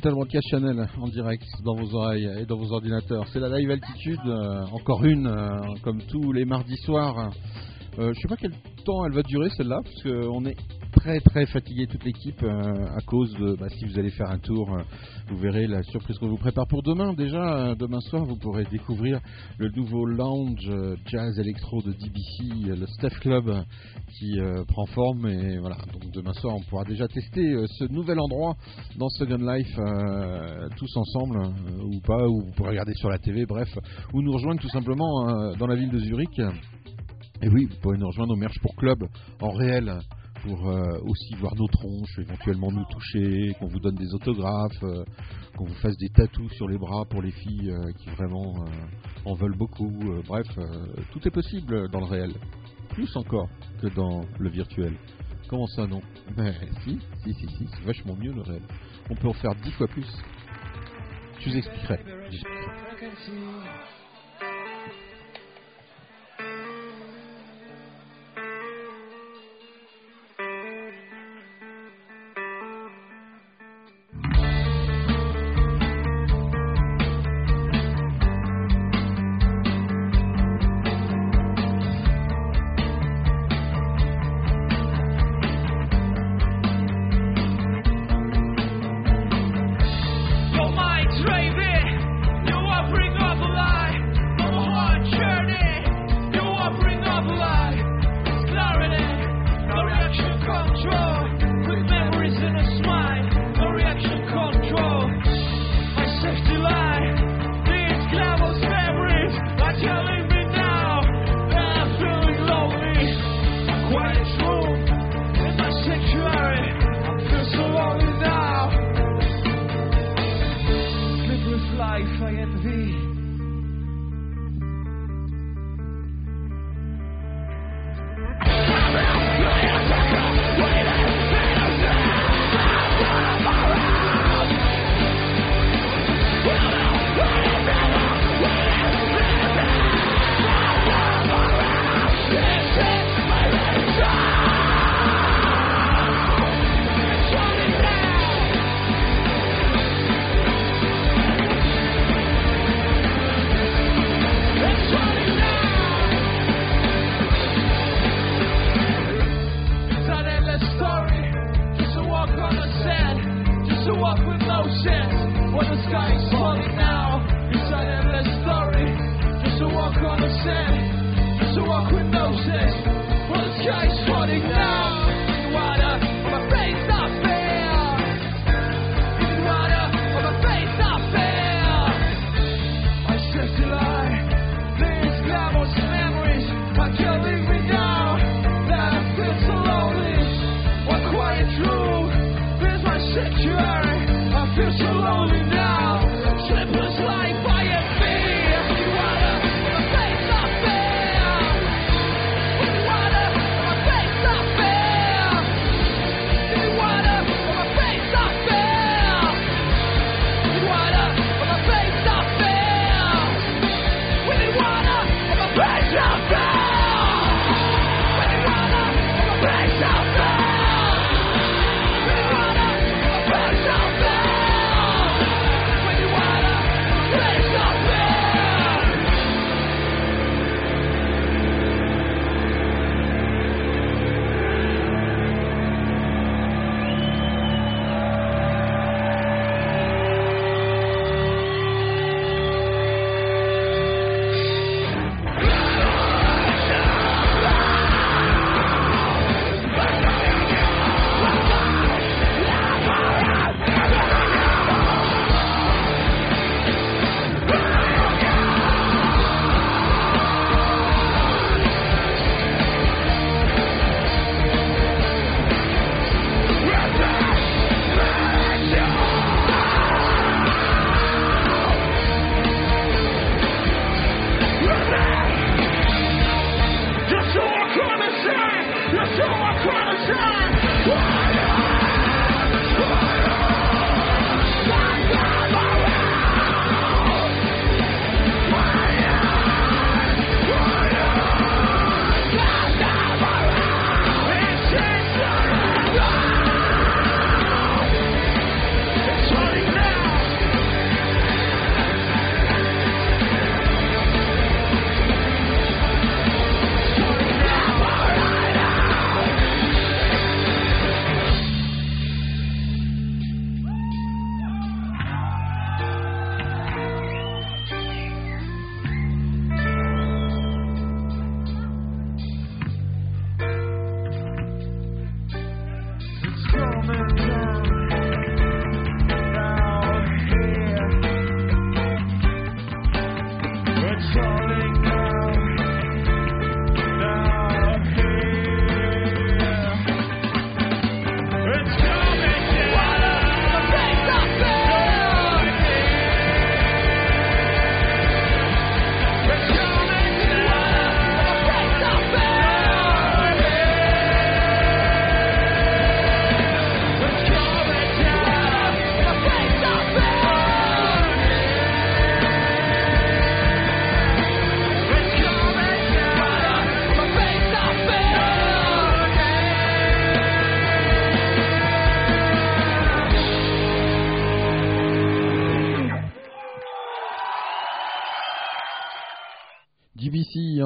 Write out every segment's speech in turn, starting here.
Digital Broadcast Channel en direct dans vos oreilles et dans vos ordinateurs. C'est la live altitude, euh, encore une, euh, comme tous les mardis soirs. Euh, je sais pas quel temps elle va durer celle-là, parce qu'on est très très fatigué toute l'équipe euh, à cause de bah, si vous allez faire un tour, euh, vous verrez la surprise qu'on vous prépare pour demain. Déjà, euh, demain soir, vous pourrez découvrir le nouveau lounge jazz électro de DBC, le Steph Club, qui prend forme. Et voilà, donc demain soir, on pourra déjà tester ce nouvel endroit dans Second Life tous ensemble, ou pas, ou vous pourrez regarder sur la TV, bref, ou nous rejoindre tout simplement dans la ville de Zurich. Et oui, vous pourrez nous rejoindre au Merch pour Club en réel pour euh, aussi voir nos tronches, éventuellement nous toucher, qu'on vous donne des autographes, euh, qu'on vous fasse des tatous sur les bras pour les filles euh, qui vraiment en veulent beaucoup. Bref, tout est possible dans le réel. Plus encore que dans le virtuel. Comment ça non? Ben si, si, si, si, c'est vachement mieux le réel. On peut en faire dix fois plus. Je vous expliquerai.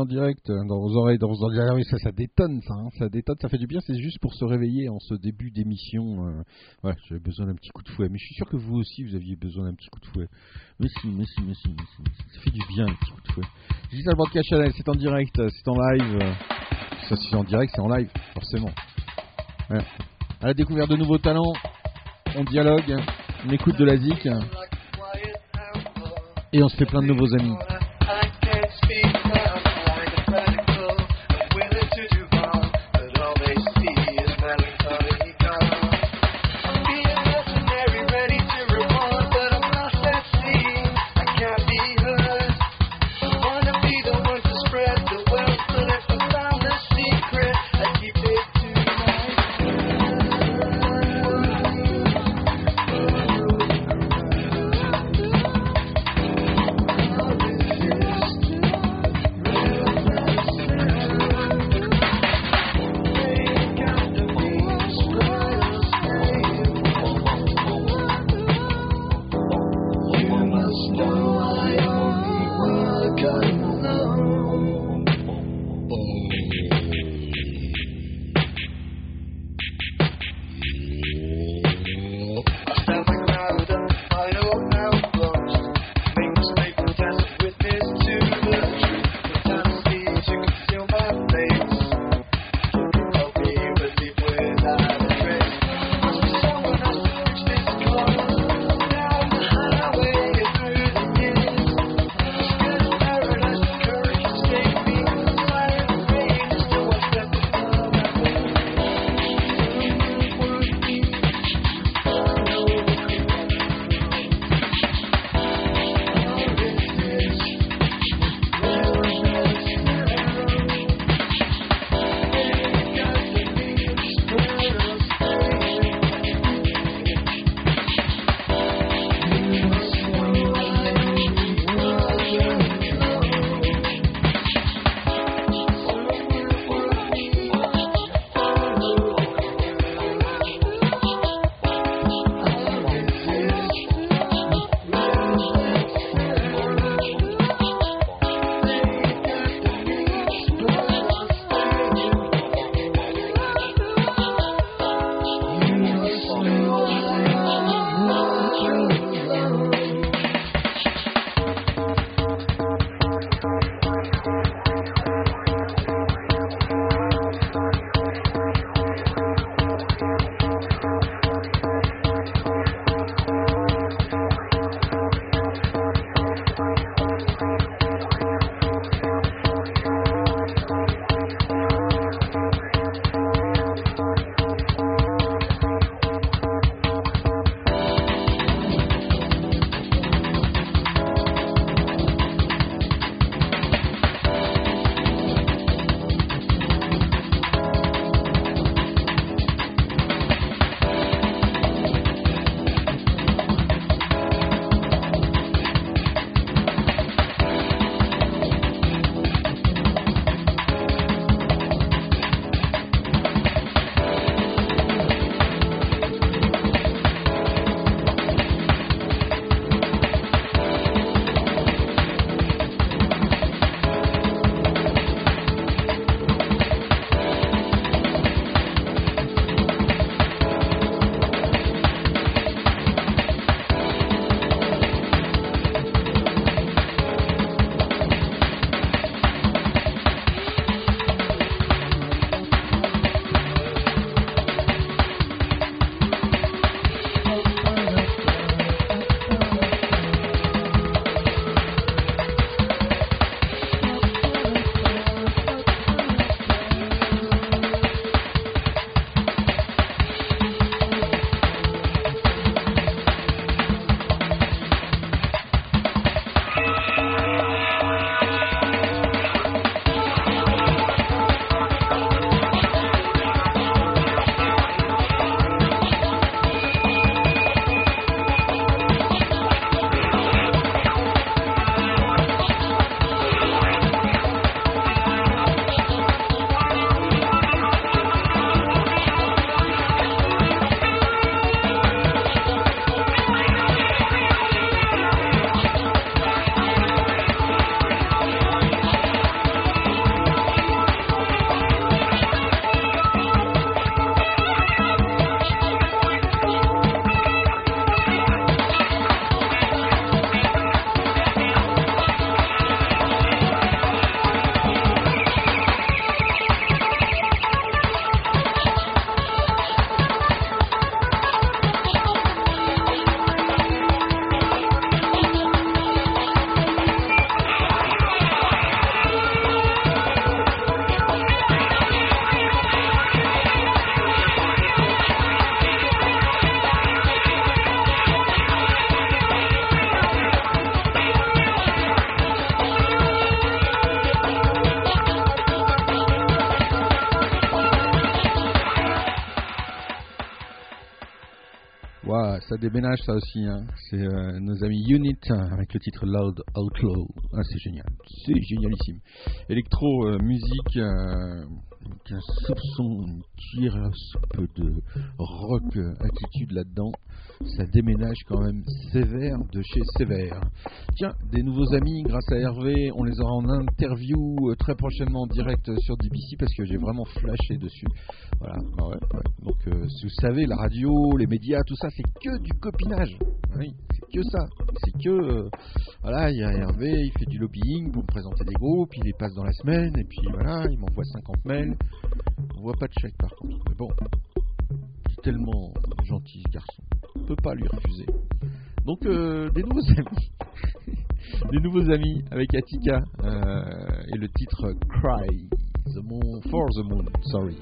Direct dans vos oreilles, dans vos oreilles. Ah oui, ça, ça détonne, ça, hein, ça détonne, ça fait du bien. C'est juste pour se réveiller en ce début d'émission. Euh, j'avais besoin d'un petit coup de fouet, mais je suis sûr que vous aussi, vous aviez besoin d'un petit coup de fouet. Mais si, mais si, mais si, ça fait du bien un petit coup de fouet. Digital Broadcast Channel, c'est en direct, c'est en live. Ça, c'est en direct, c'est en live, forcément. À la découverte de nouveaux talents, on dialogue, on écoute de la zik et on se fait plein de nouveaux amis. Déménage ça aussi. hein. C'est euh, nos amis Unit hein, avec le titre Loud Outlaw. Ah, c'est génial. C'est génialissime. Électro, euh, musique, euh, un soupçon, à soupe de rock euh, attitude là-dedans. Ça déménage quand même sévère de chez sévère. Tiens, des nouveaux amis grâce à Hervé. On les aura en interview euh, très prochainement en direct euh, sur DBC parce que j'ai vraiment flashé dessus. Voilà, bah ouais, ouais. Donc, euh, si vous savez, la radio, les médias, tout ça, c'est que du copinage. Oui, c'est que ça. C'est que, euh, voilà, il y a Hervé, il fait du lobbying pour me présenter des groupes, il les passe dans la semaine, et puis voilà, il m'envoie 50 mails. On voit pas de chèque par contre. Mais bon, tellement gentil ce garçon. On peut pas lui refuser. Donc, euh, des nouveaux amis. des nouveaux amis avec Attica euh, et le titre Cry. The moon, for the Moon, sorry.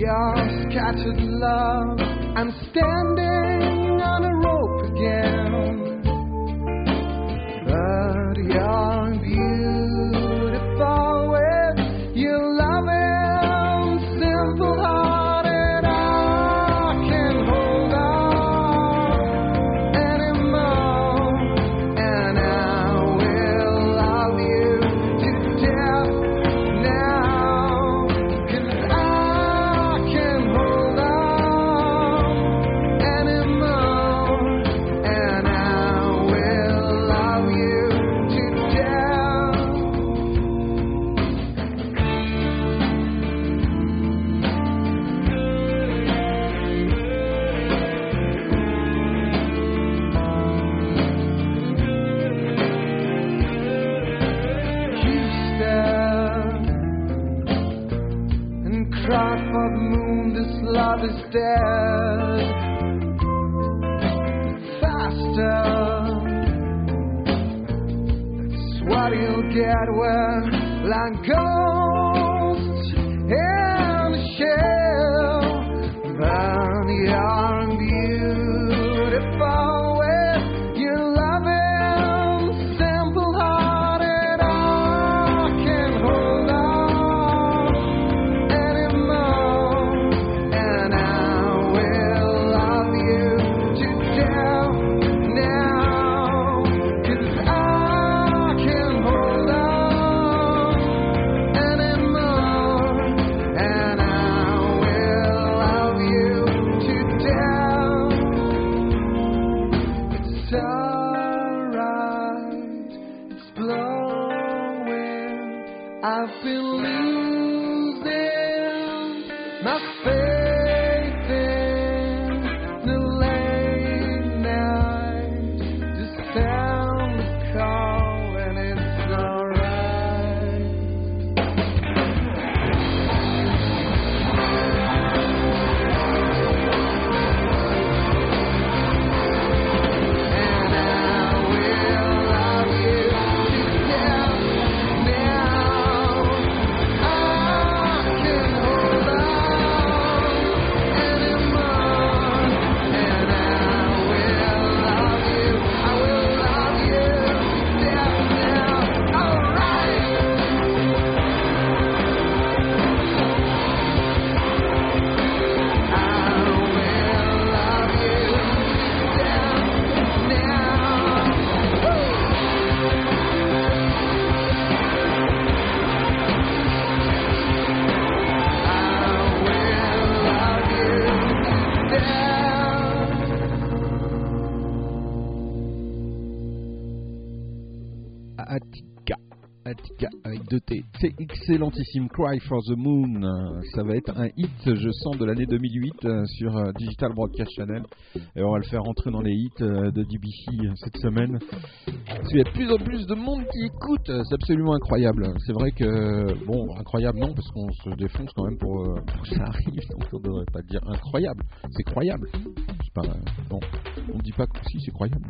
Your scattered love. I'm standing on a rope again, C'est excellentissime. Cry for the Moon. Euh, Ça va être un hit, je sens, de l'année 2008 euh, sur euh, Digital Broadcast Channel. Et on va le faire rentrer dans les hits de DBC cette semaine. Qu'il y a de plus en plus de monde qui écoute. C'est absolument incroyable. C'est vrai que, bon, incroyable non, parce qu'on se défonce quand même pour, que ça arrive. On devrait pas dire incroyable. C'est croyable. Pas, bon, on dit pas que si c'est croyable.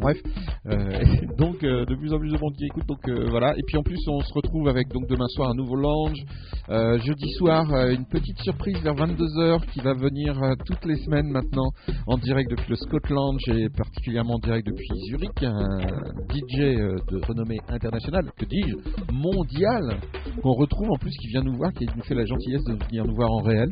Bref. Euh, donc euh, de plus en plus de monde qui écoute. Donc euh, voilà. Et puis en plus on se retrouve avec donc demain soir un nouveau lounge. Euh, jeudi soir euh, une petite surprise vers 22h qui va venir euh, toutes les semaines maintenant en direct depuis le Scotland et particulièrement en direct depuis Zurich. Un DJ euh, de renommée internationale, que dis-je, mondial, qu'on retrouve en plus qui vient nous voir, qui nous fait la gentillesse de venir nous voir en réel.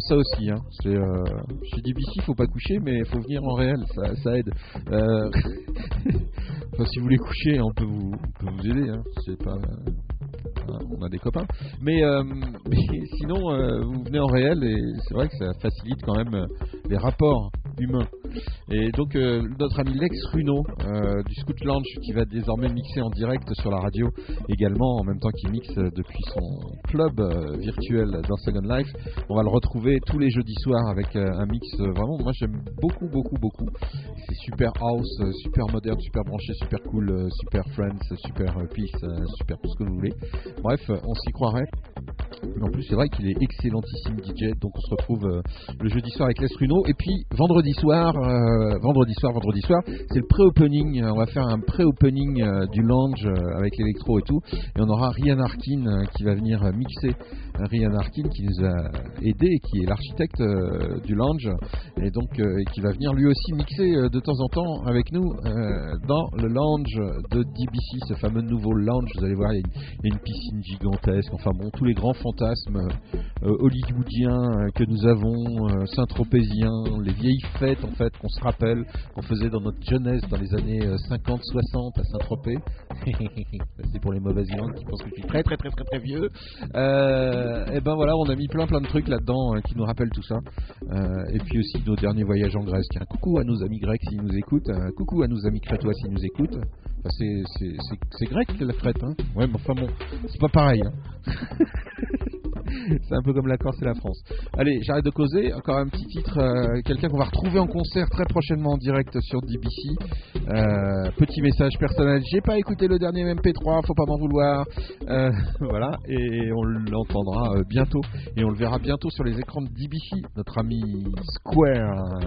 Ça aussi, hein. C'est euh, chez faut pas coucher, mais faut venir en réel, ça, ça aide. Euh, enfin, si vous voulez coucher, on peut vous, on peut vous aider. Hein. C'est pas, hein, on a des copains. Mais, euh, mais sinon, euh, vous venez en réel et c'est vrai que ça facilite quand même euh, les rapports humains. Et donc euh, notre ami Lex Runo euh, du Scoot Lounge qui va désormais mixer en direct sur la radio également en même temps qu'il mixe euh, depuis son club euh, virtuel dans Second Life. On va le retrouver tous les jeudis soirs avec euh, un mix euh, vraiment moi j'aime beaucoup beaucoup beaucoup. C'est super house, euh, super moderne, super branché, super cool, euh, super friends, super euh, peace, super tout ce que vous voulez. Bref, on s'y croirait. En plus, c'est vrai qu'il est excellentissime DJ. Donc, on se retrouve euh, le jeudi soir avec Les Runo. Et puis, vendredi soir, euh, vendredi soir, vendredi soir, c'est le pré-opening. On va faire un pré-opening euh, du lounge euh, avec l'électro et tout. Et on aura Ryan Harkin euh, qui va venir euh, mixer. Euh, Ryan Harkin qui nous a aidé, qui est l'architecte euh, du lounge. Et donc, euh, qui va venir lui aussi mixer euh, de temps en temps avec nous euh, dans le lounge de DBC, ce fameux nouveau lounge. Vous allez voir, il y a une piscine gigantesque. Enfin bon, tous les grands fantasmes euh, hollywoodiens euh, que nous avons, euh, saint-tropéziens, les vieilles fêtes en fait qu'on se rappelle, qu'on faisait dans notre jeunesse dans les années 50-60 à Saint-Tropez. C'est pour les mauvaises langues qui pensent que je suis très très très très très vieux. Et ben voilà, on a mis plein plein de trucs là-dedans qui nous rappellent tout ça. Et puis aussi nos derniers voyages en Grèce. Tiens, coucou à nos amis grecs s'ils nous écoutent. coucou à nos amis crétois s'ils nous écoutent. C'est, grec la Crète, hein Ouais, enfin bon, c'est pas pareil. Hein. c'est un peu comme la Corse et la France. Allez, j'arrête de causer. Encore un petit titre. euh, quelqu'un qu'on va retrouver en concert très prochainement en direct sur DBC. Euh, petit message personnel. J'ai pas écouté le dernier MP3, faut pas m'en vouloir. Euh, voilà, et on l'entendra bientôt. Et on le verra bientôt sur les écrans de DBC, notre ami Square.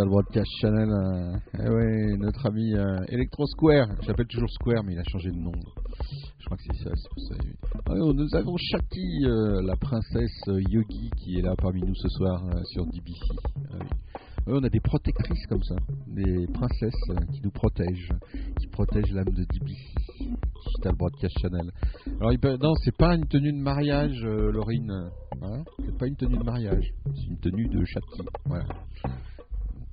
Digital Broadcast Channel. euh, eh ouais, notre ami euh, Electro Square. J'appelle toujours Square, mais il a changé de nom. Je crois que c'est ça. Ah nous avons Shakti, euh, la princesse euh, Yogi, qui est là parmi nous ce soir sur DBC. Ah on a des protectrices comme ça, des princesses qui nous protègent, qui protègent l'âme de DBC. Digital Broadcast Channel. Alors, il peut- non, c'est pas une tenue de mariage, Laurine. Voilà. C'est pas une tenue de mariage, c'est une tenue de Shakti. Voilà.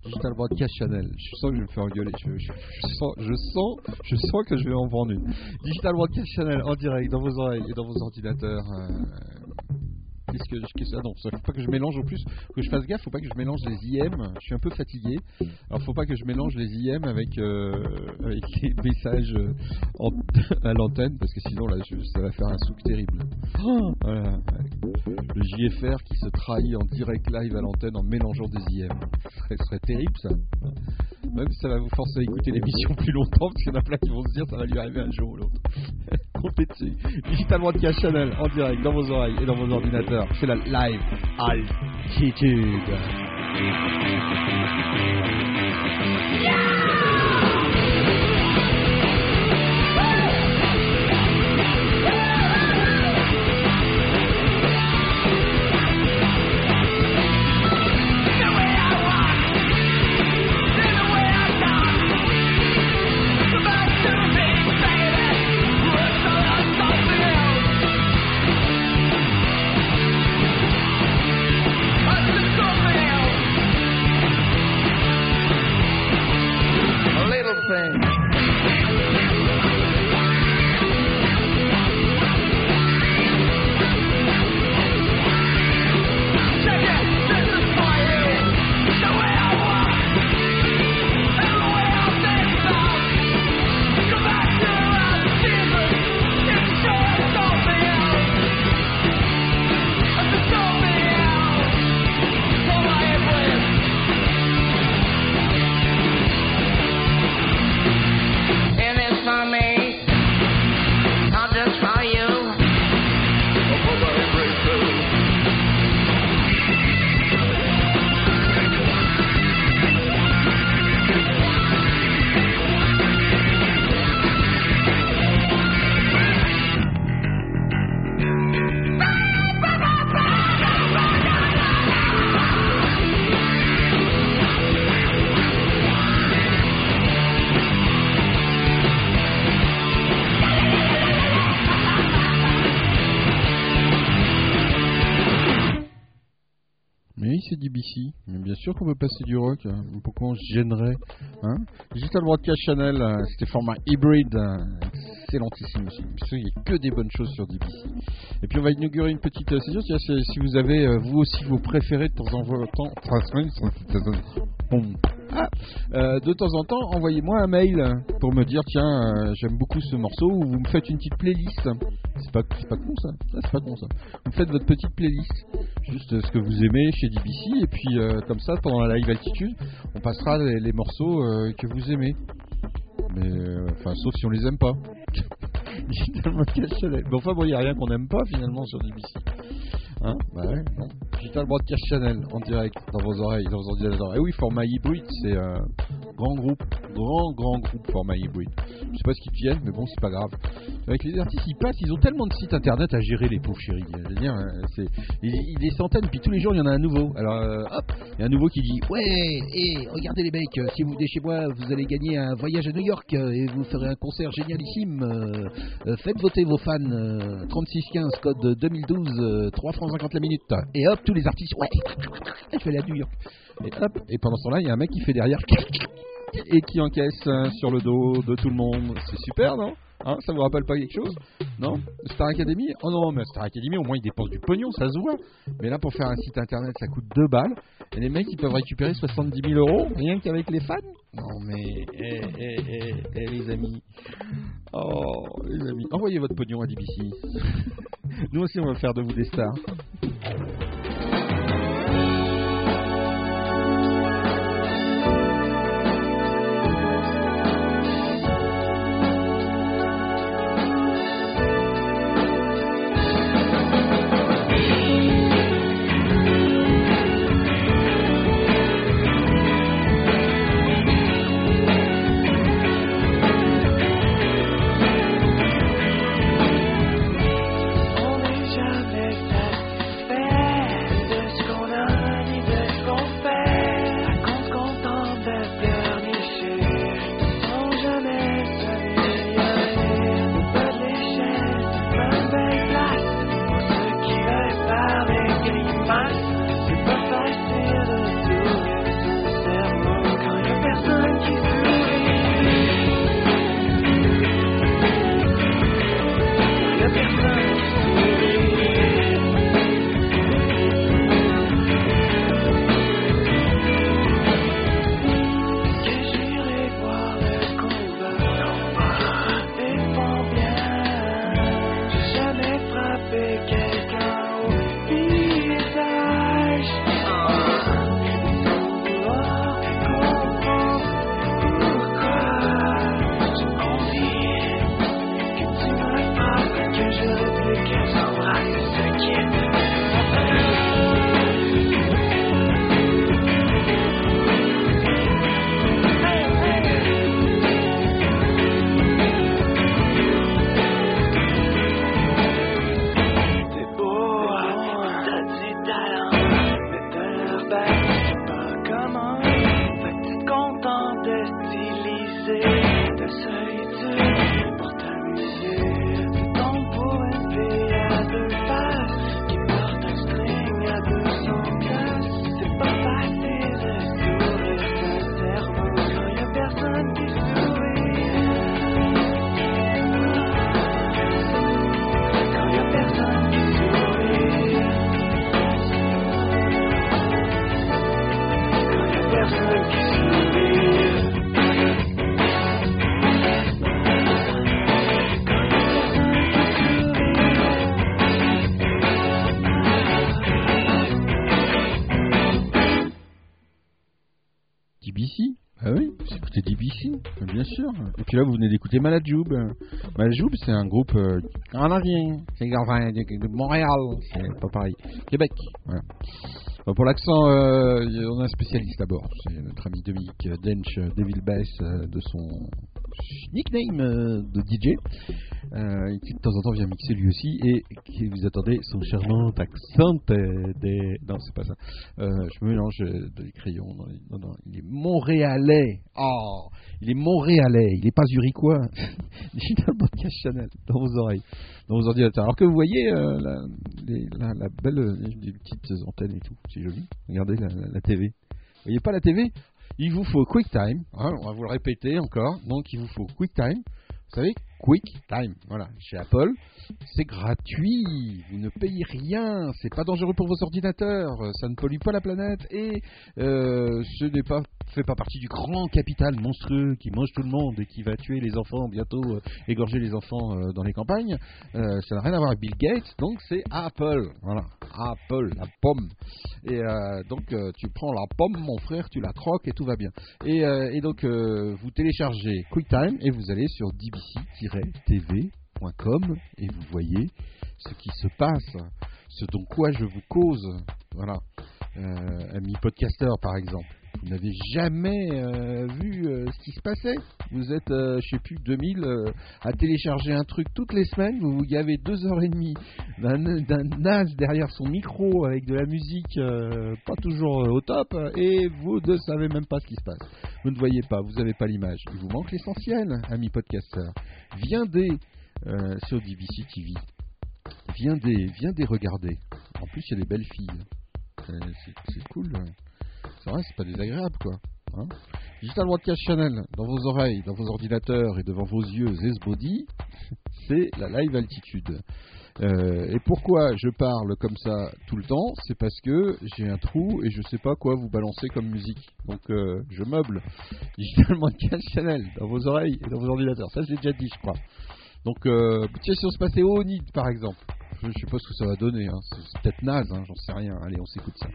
Digital Broadcast Channel. Je sens que je vais me faire engueuler. Je, je- sens, je, sens, je sens que je vais en vendre une. Digital Broadcast Channel en direct dans vos oreilles et dans vos ordinateurs. euh, Qu'est-ce que, qu'est-ce que- ah non, faut pas que je mélange en plus, que je fasse gaffe, faut pas que je mélange les IM. Je suis un peu fatigué, alors faut pas que je mélange les IM avec euh, avec les messages euh, en- à l'antenne parce que sinon là, je- ça va faire un souk terrible. Oh, voilà. Le JFR qui se trahit en direct live à l'antenne en mélangeant des IM, ce serait, terrible ça. Même si ça va vous forcer à écouter l'émission plus longtemps, parce qu'il y en a plein qui vont se dire ça va lui arriver un jour ou l'autre. Dessus. Digital Broadcast Channel en direct dans vos oreilles et dans vos ordinateurs. C'est la live altitude. Sûr qu'on peut passer du rock. hein. Pourquoi on se gênerait hein? Digital Broadcast Channel, euh, c'était format hybride. euh, Excellentissime aussi. Qu'il n'y a que des bonnes choses sur DBC. Et puis on va inaugurer une petite euh, session. C'est-à-dire, Si vous avez euh, vous aussi vos préférés de temps en temps. Ah, euh, de temps en temps, envoyez-moi un mail pour me dire tiens, euh, j'aime beaucoup ce morceau ou vous me faites une petite playlist. C'est pas, c'est pas con ça. C'est pas con ça. Vous me faites votre petite playlist juste euh, ce que vous aimez chez DBC et puis comme ça pendant la live altitude on passera les, morceaux que vous aimez mais enfin sauf si on les aime pas mais enfin bon il n'y a rien qu'on aime pas finalement sur DBC hein bah ouais non Digital Broadcast Channel en direct dans vos oreilles dans vos ordinateurs et oui format hybride c'est euh, grand groupe grand grand groupe format hybride je sais pas ce qu'ils deviennent mais bon c'est pas grave avec les artistes ils passent ils ont tellement de sites internet à gérer les pauvres chéris je veux dire euh, c'est des centaines, puis tous les jours il y en a un nouveau. Alors euh, hop, il y a un nouveau qui dit Ouais, et regardez les mecs, si vous venez chez moi, vous allez gagner un voyage à New York et vous ferez un concert génialissime. faites voter vos fans, euh, 3615, code 2012, euh, 3 francs 50 la minute. Et hop, tous les artistes Ouais, je vais aller à. Et hop, et pendant ce temps-là, il y a un mec qui fait derrière et qui encaisse euh, sur le dos de tout le monde. C'est super, non? Hein, ça vous rappelle pas quelque chose Non Star Academy Oh non, mais Star Academy, au moins ils dépensent du pognon, ça se voit. Mais là, pour faire un site internet, ça coûte 2 balles. Et les mecs, ils peuvent récupérer 70 000 euros rien qu'avec les fans Non, mais, eh, eh, eh, eh, les amis. Oh, les amis. Envoyez votre pognon à DBC. Nous aussi, on va faire de vous des stars. Vous venez d'écouter Malajoub. Malajoub, c'est un groupe euh, canadien. C'est enfin, de, de Montréal. C'est pas pareil. Québec. Pour l'accent, euh, on a un spécialiste d'abord. C'est notre ami Dominique Dench, euh, Devil Bass, euh, de son nickname de DJ. Qui de temps en temps vient mixer lui aussi. Et qui vous attendez son charmant accent des. Non, c'est pas ça. Je me mélange des crayons. Non, non, il est montréalais. Oh, il est montréalais. Il est pas zurichois. Digital Podcast Channel dans vos oreilles, dans vos ordinateurs. Alors que vous voyez euh, la, les- la, la belle, euh, des petites antennes et tout. C'est joli. Regardez la TV. Vous voyez pas la TV Il vous faut QuickTime. Hein, on va vous le répéter encore. Donc il vous faut QuickTime. Vous savez, QuickTime. Voilà, chez Apple, c'est gratuit. Vous ne payez rien. C'est pas dangereux pour vos ordinateurs. Ça ne pollue pas la planète et euh, ce n'est pas fait pas partie du grand capital monstrueux qui mange tout le monde et qui va tuer les enfants bientôt, euh, égorger les enfants euh, dans les campagnes. Ça n'a rien à voir avec Bill Gates. Donc c'est Apple. Voilà, Apple, la pomme. Et donc tu prends la pomme, mon frère, tu la croques et tout va bien. Et, et donc vous téléchargez QuickTime et vous allez sur et vous voyez ce qui se passe, ce dont quoi je vous cause. Voilà, euh, ami podcaster par exemple. Vous n'avez jamais euh, vu euh, ce qui se passait. Vous êtes, euh, je sais plus, 2000 euh, à télécharger un truc toutes les semaines. Vous vous gavez deux heures et demie d'un naze derrière son micro avec de la musique pas toujours au top et vous ne savez même pas ce qui se passe. Vous ne voyez pas, vous n'avez pas l'image. Il vous manque l'essentiel, ami podcaster. Viendez sur DBC TV. Viendez, viendez regarder. En plus, il y a des belles filles. Euh, C'est c'est cool. C'est vrai, c'est pas désagréable quoi. Hein Digital Broadcast Channel, dans vos oreilles, dans vos ordinateurs et devant vos yeux, Zesbody, c'est la live altitude. Euh, et pourquoi je parle comme ça tout le temps? C'est parce que j'ai un trou et je sais pas quoi vous balancer comme musique. Donc euh, je meuble Digital Broadcast Channel dans vos oreilles et dans vos ordinateurs. Ça, je l'ai déjà dit, je crois. Donc, euh, si on se passait au NID par exemple, je ce que ça va donner. Hein. C'est peut-être naze, hein, j'en sais rien. Allez, on s'écoute ça.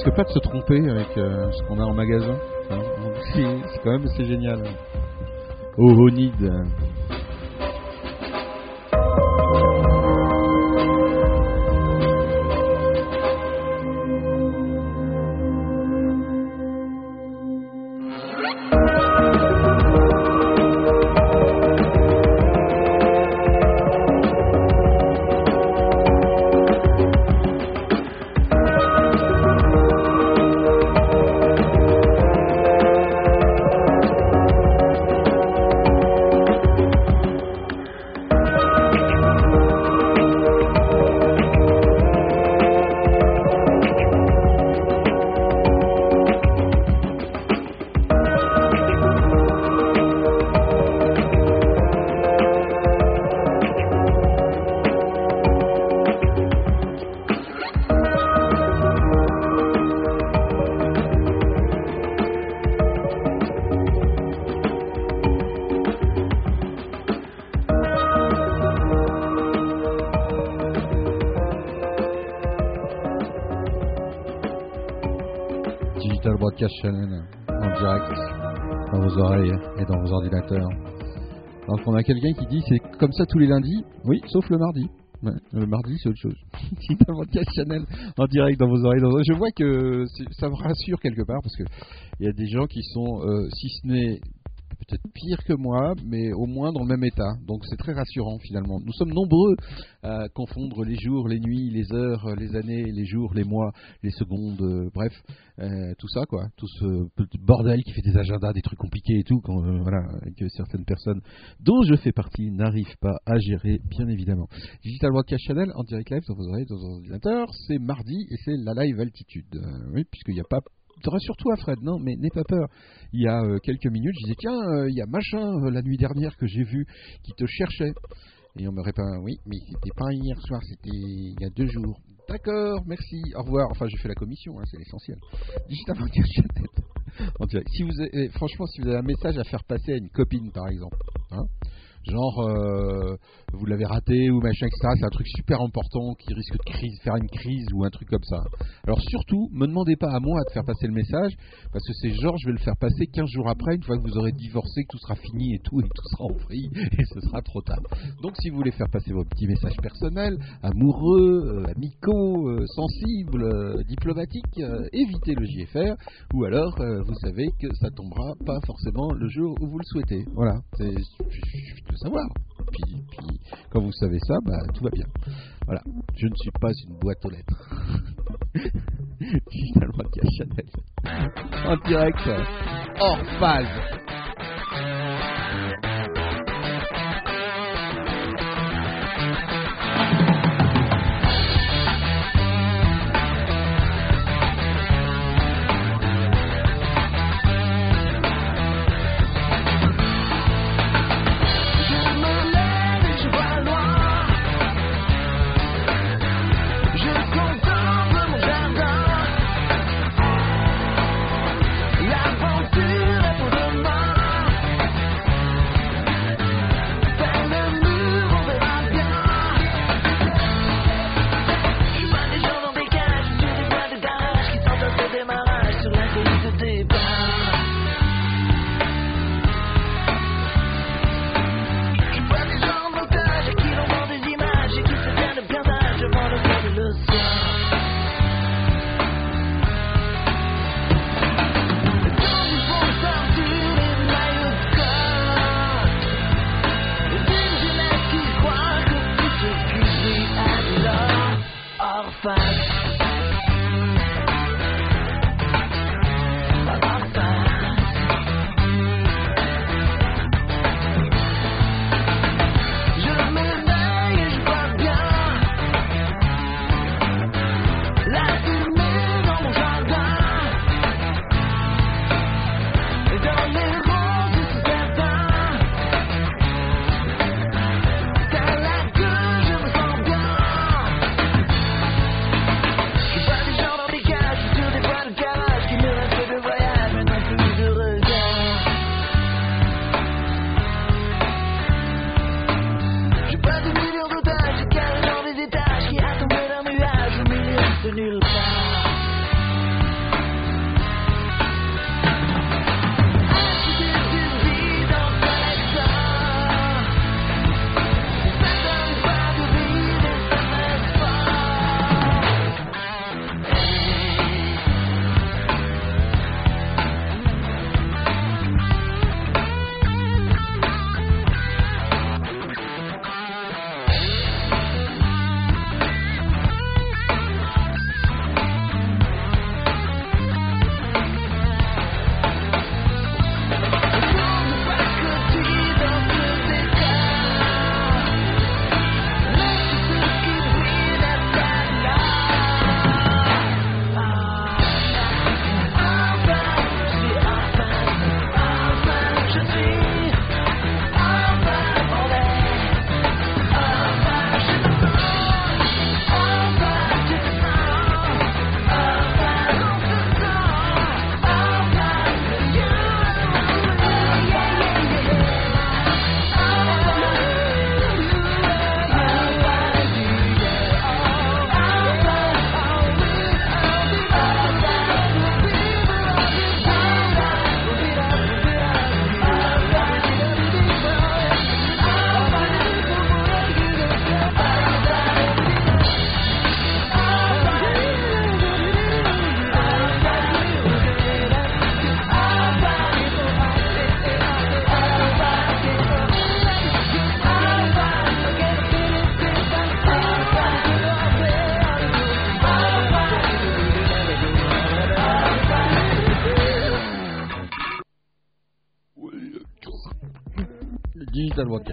Risque pas de se tromper avec euh, ce qu'on a en magasin. hein. C'est quand même assez génial. Oh, quelqu'un qui dit c'est comme ça tous les lundis, oui, sauf le mardi. Ouais, le mardi c'est autre chose. Digital Broadcast Channel en direct dans vos oreilles. Je vois que ça me rassure quelque part parce que il y a des gens qui sont, euh, si ce n'est peut-être pire que moi, mais au moins dans le même état. Donc c'est très rassurant finalement. Nous sommes nombreux à confondre les jours, les nuits, les heures, les années, les jours, les mois, les secondes, euh, bref, euh, tout ça quoi, tout ce petit bordel qui fait des agendas, des trucs compliqués et tout, euh, voilà, que certaines personnes dont je fais partie n'arrivent pas à gérer, bien évidemment. Digital Broadcast Channel en direct live dans vos oreilles, dans vos ordinateurs, c'est mardi et c'est la live altitude. Oui, puisqu'il n'y a pas Rassure-toi Fred, non mais n'aie pas peur. Il y a euh, quelques minutes, je disais tiens, euh, il y a machin euh, la nuit dernière que j'ai vu qui te cherchait. Et on me répond oui, mais c'était pas hier soir, c'était il y a deux jours. D'accord, merci, au revoir. Enfin, j'ai fait la commission, hein, c'est l'essentiel. Channel. En direct. Si vous avez- eh, franchement, si vous avez un message à faire passer à une copine, par exemple, hein, genre vous l'avez raté ou machin, etc. C'est un truc super important qui risque de faire une crise ou un truc comme ça. Alors surtout, me demandez pas à moi de faire passer le message, parce que c'est genre je vais le faire passer 15 jours après, une fois que vous aurez divorcé, que tout sera fini et tout, et tout sera en vrille, et ce sera trop tard. Donc si vous voulez faire passer vos petits messages personnels, amoureux, euh, amicaux, euh, sensibles, euh, diplomatiques, évitez le JFR, ou alors vous savez que ça tombera pas forcément le jour où vous le souhaitez. Voilà, c'est de le savoir. Quand vous savez ça, bah, tout va bien. Voilà, je ne suis pas une boîte aux lettres. Digital Broadcast Channel. En direct, euh, hors phase.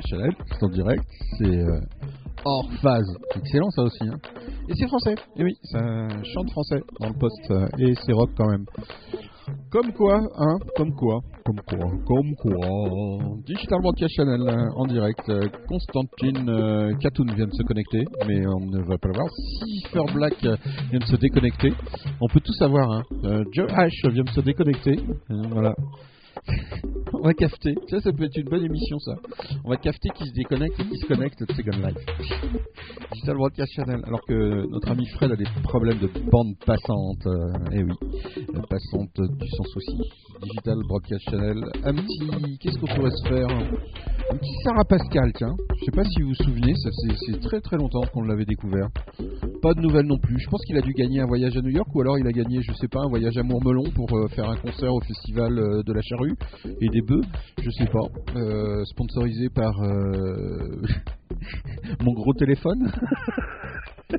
Channel, c'est en direct, c'est euh, hors phase. Excellent ça aussi. Hein. Et c'est français, et oui, ça chante français dans le poste, euh, et c'est rock quand même. Comme quoi, hein, comme quoi, comme quoi, comme quoi. Digital Broadcast Channel euh, en direct. Euh, Constantine euh, Katoun vient de se connecter, mais on ne va pas le voir. Cipher Black vient de se déconnecter. On peut tout savoir, hein. Euh, Joe H vient de se déconnecter. Euh, voilà. On va cafeter. Ça, ça peut être une bonne émission, ça. On va cafeter qui se déconnecte et qui se connecte de Second Life. Digital Broadcast Channel. Alors que notre ami Fred a des problèmes de bande passante. Euh, eh oui, euh, passante du sans souci. Digital Broadcast Channel. Un petit. Qu'est-ce qu'on pourrait se faire? Un petit Sarah Pascal, tiens. Je sais pas si vous vous souvenez, ça c'est très très longtemps qu'on l'avait découvert. Pas de nouvelles non plus. Je pense qu'il a dû gagner un voyage à New York ou alors il a gagné, je sais pas, un voyage à Mourmelon pour euh, faire un concert au festival euh, de la charrue et des bœufs. Je sais pas. Euh, sponsorisé par euh, mon gros téléphone.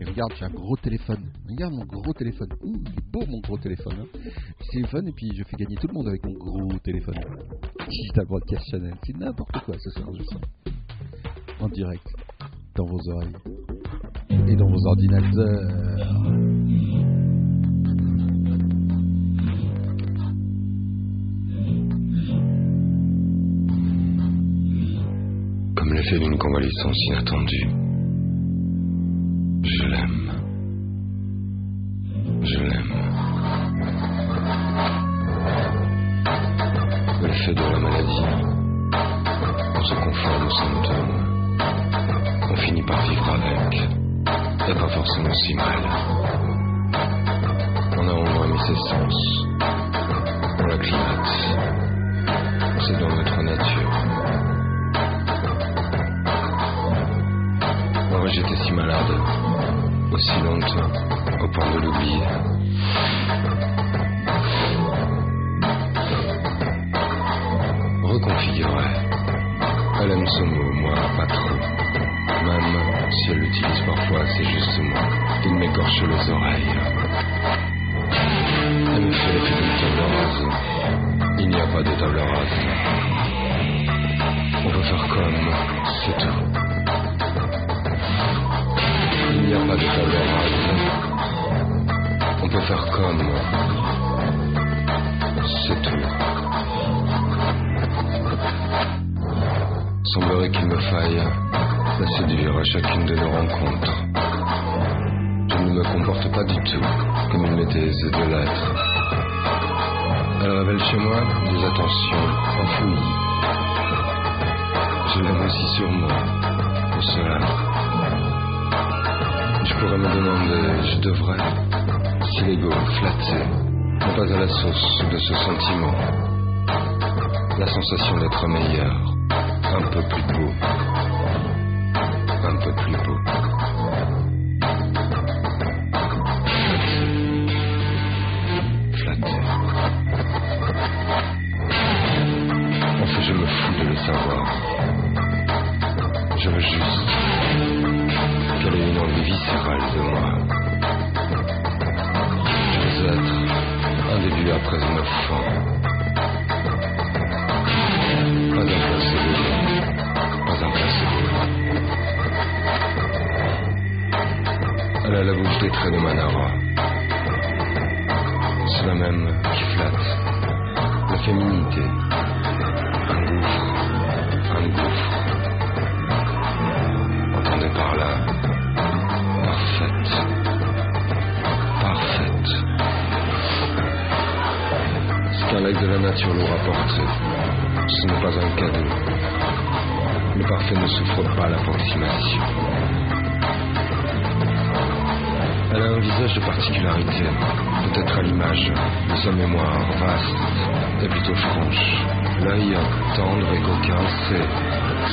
Et regarde, j'ai un gros téléphone. Regarde mon gros téléphone. Ouh, il est beau mon gros téléphone. Hein. Téléphone et puis je fais gagner tout le monde avec mon gros téléphone. Digital Broadcast Channel. C'est n'importe quoi ce soir. En direct. Dans vos oreilles. Et dans vos ordinateurs. Comme l'effet d'une convalescence inattendue. Je l'aime. Je l'aime. L'effet de la maladie. On se conforme aux symptômes. On finit par vivre avec. Et pas forcément si mal. Qu'il me faille la séduire à chacune de nos rencontres. Je ne me comporte pas du tout comme il m'était de l'être. Elle révèle chez moi des attentions enfouies. Je l'aime aussi sur moi, pour cela. Je pourrais me demander, je devrais, si l'ego flatté n'est pas à la source de ce sentiment. La sensation d'être meilleur, un peu plus beau, un peu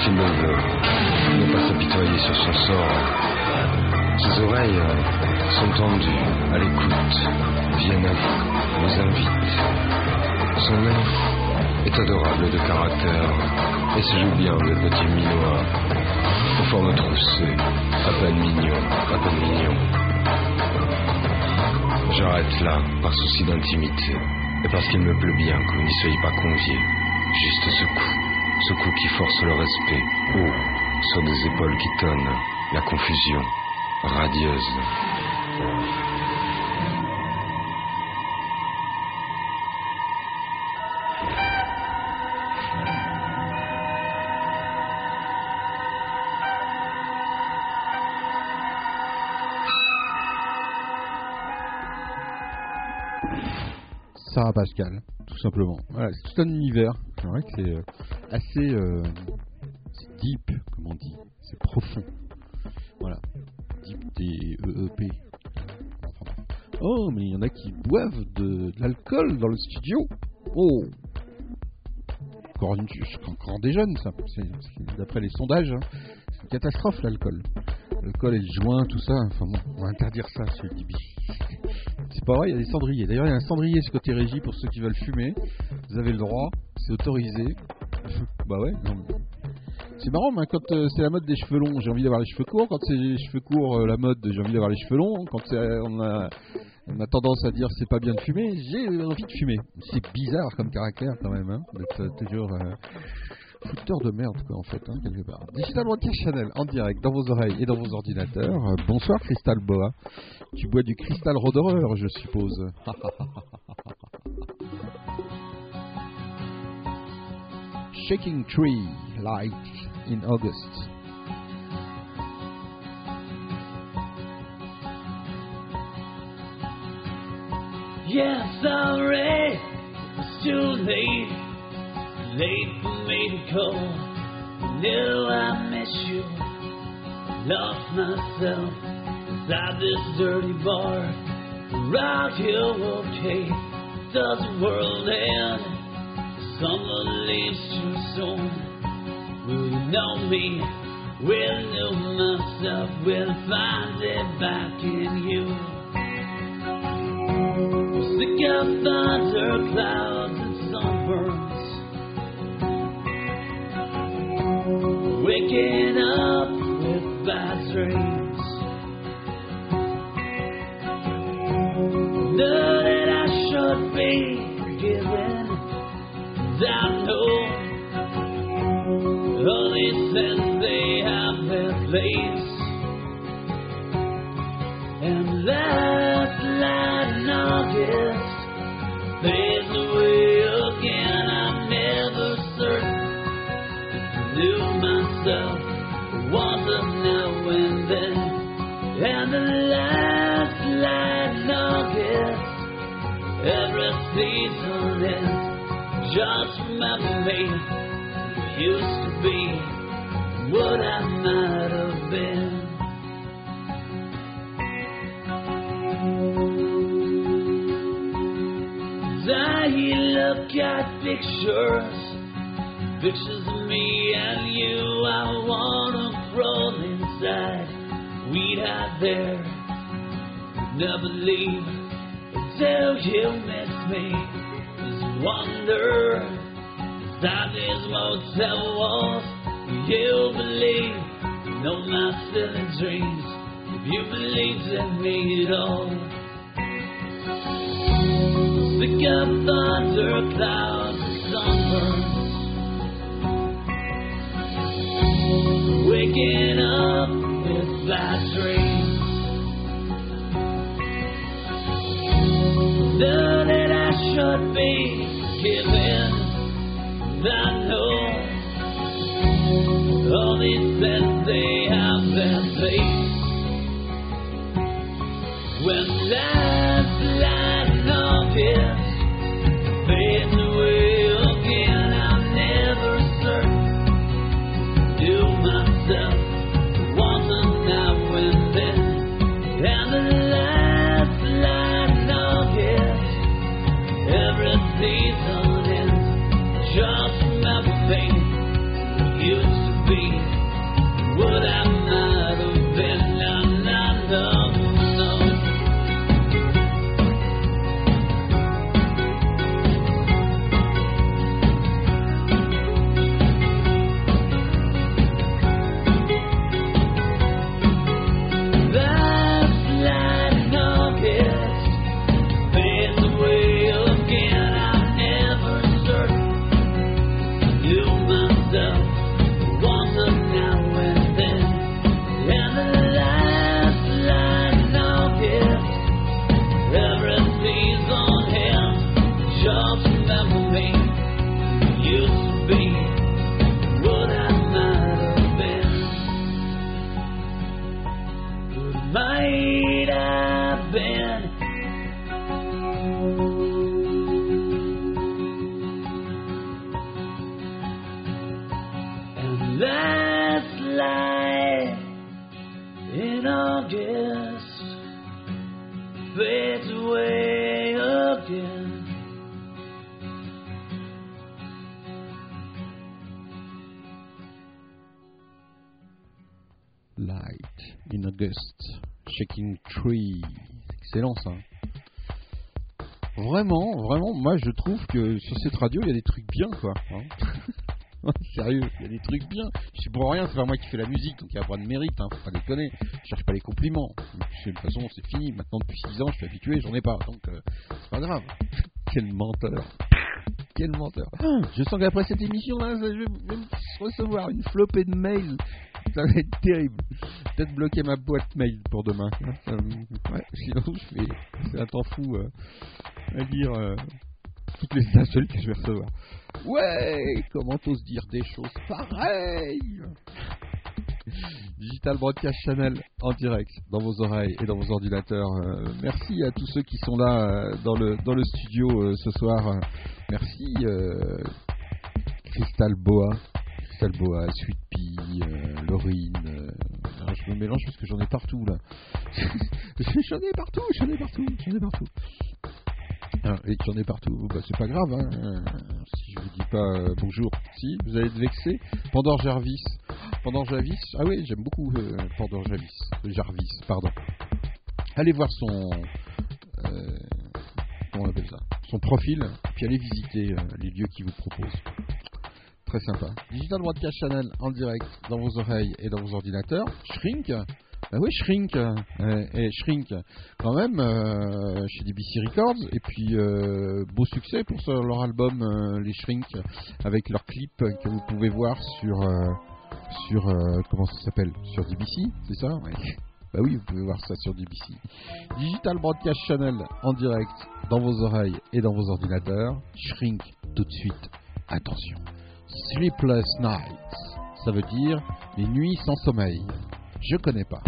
s'il le veut, ne pas s'apitoyer sur son sort. Ses oreilles sont tendues, à l'écoute, viennent à vous, vous invitent. Son nez est adorable de caractère et se joue bien de petits minois, aux formes troussées, à peine mignons, à peine mignons. J'arrête là par souci d'intimité et parce qu'il me plaît bien que vous n'y soyez pas conviés. Juste ce coup, ce cou qui force le respect, haut, sur des épaules qui tonnent, la confusion, radieuse. Sarah Pascal, tout simplement. Voilà, c'est tout un univers. C'est vrai que c'est euh, assez euh, deep, comme on dit. C'est profond. Voilà. Deep D-E-E-P. Oh, mais il y en a qui boivent de, l'alcool dans le studio. Oh encore, une, encore des jeunes, ça. D'après les sondages, hein, c'est une catastrophe l'alcool. L'alcool et le joint, tout ça. Enfin bon, on va interdire ça, le dibi. C'est pas vrai, il y a des cendriers. D'ailleurs, il y a un cendrier ce côté régie pour ceux qui veulent fumer. Vous avez le droit, c'est autorisé. bah ouais, non, C'est marrant, quand euh, c'est la mode des cheveux longs, j'ai envie d'avoir les cheveux courts. Quand c'est les cheveux courts, euh, la mode, j'ai envie d'avoir les cheveux longs. Quand on, a, tendance à dire c'est pas bien de fumer, j'ai envie de fumer. C'est bizarre comme caractère quand même, hein, d'être euh, toujours fouteur de merde, quoi, en fait, hein, quelque part. Digital Broadcast Channel en direct dans vos oreilles et dans vos ordinateurs. Euh, bonsoir, Crystal Boa. Tu bois du cristal rodoreur, je suppose. Shaking Tree, Light in August. Yeah, sorry, it's too late. Late for me to go. Knew I miss you. Lost myself inside this dirty bar. Rock you okay? Does the world end? Summer leaves too soon. Will you know me? Will know myself? Will find it back in you? Sick of thunder clouds and sunburns. Waking up with bad dreams. Know that I should be forgiven. I know all these sins they have their place. Pictures, pictures of me and you, I wanna crawl inside. We'd hide there, never leave until you miss me. Just wonder inside these motel walls, you believe in all my silly dreams. If you believe in me at all. Sick of thunder clouds Waking up with bad dreams. Know that I should be given. I know all these sins they have their place. When last light in August August, Shaking Tree. Excellent ça. Vraiment, vraiment, moi je trouve que sur cette radio il y a des trucs bien quoi. hein. Sérieux, il y a des trucs bien. Je suis pour rien, c'est pas moi qui fais la musique, donc il y a pas de mérite, hein, faut pas déconner. Je cherche pas les compliments. De toute façon, c'est fini. Maintenant, depuis 6 ans, je suis habitué, j'en ai pas, donc euh, c'est pas grave. Quel menteur. Quel menteur. Ah, Je sens qu'après cette émission là, je vais vais recevoir une flopée de mails. Ça va être terrible. Peut-être bloquer ma boîte mail pour demain. Ça ouais, sinon je fais. C'est un temps fou euh, à dire euh, toutes les insultes que je vais recevoir. Ouais, comment t'oses dire des choses pareilles Digital Broadcast Channel en direct dans vos oreilles et dans vos ordinateurs. Euh, merci à tous ceux qui sont là dans le dans le studio ce soir. Merci Crystal Boa, Crystal Boa, Sweet Pea, euh, Laurine. euh, ah, je me mélange parce que j'en ai partout là. j'en ai partout, j'en ai partout, j'en ai partout. Ah, et j'en ai partout. Bah, c'est pas grave, hein. si je vous dis pas euh, bonjour. Si, vous allez être vexé. Pandore Jarvis. Pandore Jarvis. Ah oui, j'aime beaucoup euh, Pandore Jarvis. Jarvis, pardon. Allez voir son. euh, comment on appelle ça? Son profil, puis allez visiter les lieux qu'il vous propose. Très sympa. Digital Broadcast Channel en direct dans vos oreilles et dans vos ordinateurs. Shrink. Bah oui, Shrink. et Shrink, quand même, euh, chez DBC Records. Et puis, euh, beau succès pour leur album, euh, les Shrink, avec leur clip que vous pouvez voir sur. sur comment ça s'appelle? Sur DBC, c'est ça? Ouais. Bah oui, vous pouvez voir ça sur DBC. Digital Broadcast Channel en direct dans vos oreilles et dans vos ordinateurs. Shrink tout de suite. Attention. Sleepless Nights. Ça veut dire les nuits sans sommeil. Je connais pas.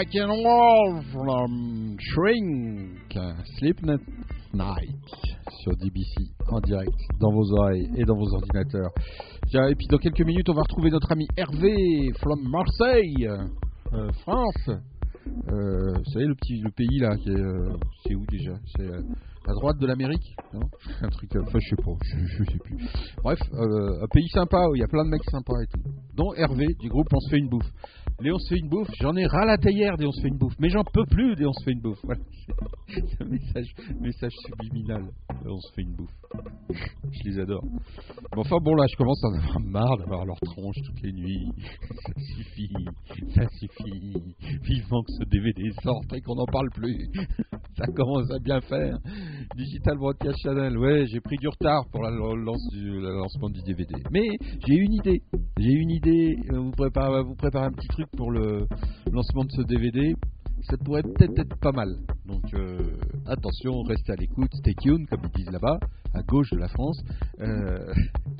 Rock and roll from Shrink, Sleepless Night sur DBC en direct dans vos oreilles et dans vos ordinateurs. Et puis dans quelques minutes, on va retrouver notre ami Hervé from Marseille, euh, France. Euh, vous savez le petit le pays là euh, c'est où déjà? À droite de l'Amérique, Un truc, euh, enfin je sais pas, je, sais plus. Bref, euh, un pays sympa où il y a plein de mecs sympas et tout. Dont Hervé du groupe On se fait une bouffe. Les On se fait une bouffe, j'en ai ras la théière des On se fait une bouffe, mais j'en peux plus des On se fait une bouffe. Voilà, c'est un message, message subliminal. On se fait une bouffe. Je les adore. Mais enfin bon là, je commence à en avoir marre d'avoir leur tronche toutes les nuits. Ça suffit, ça suffit. Vivement que ce DVD sorte et qu'on n'en parle plus. Ça commence à bien faire. Digital Broadcast Channel, ouais, j'ai pris du retard pour la, le lancement du DVD. Mais j'ai une idée. J'ai une idée. euh, vous préparez un petit truc pour le lancement de ce DVD. Ça pourrait peut-être être pas mal. Donc euh, attention, restez à l'écoute, stay tuned, comme ils disent là-bas, à gauche de la France. Euh,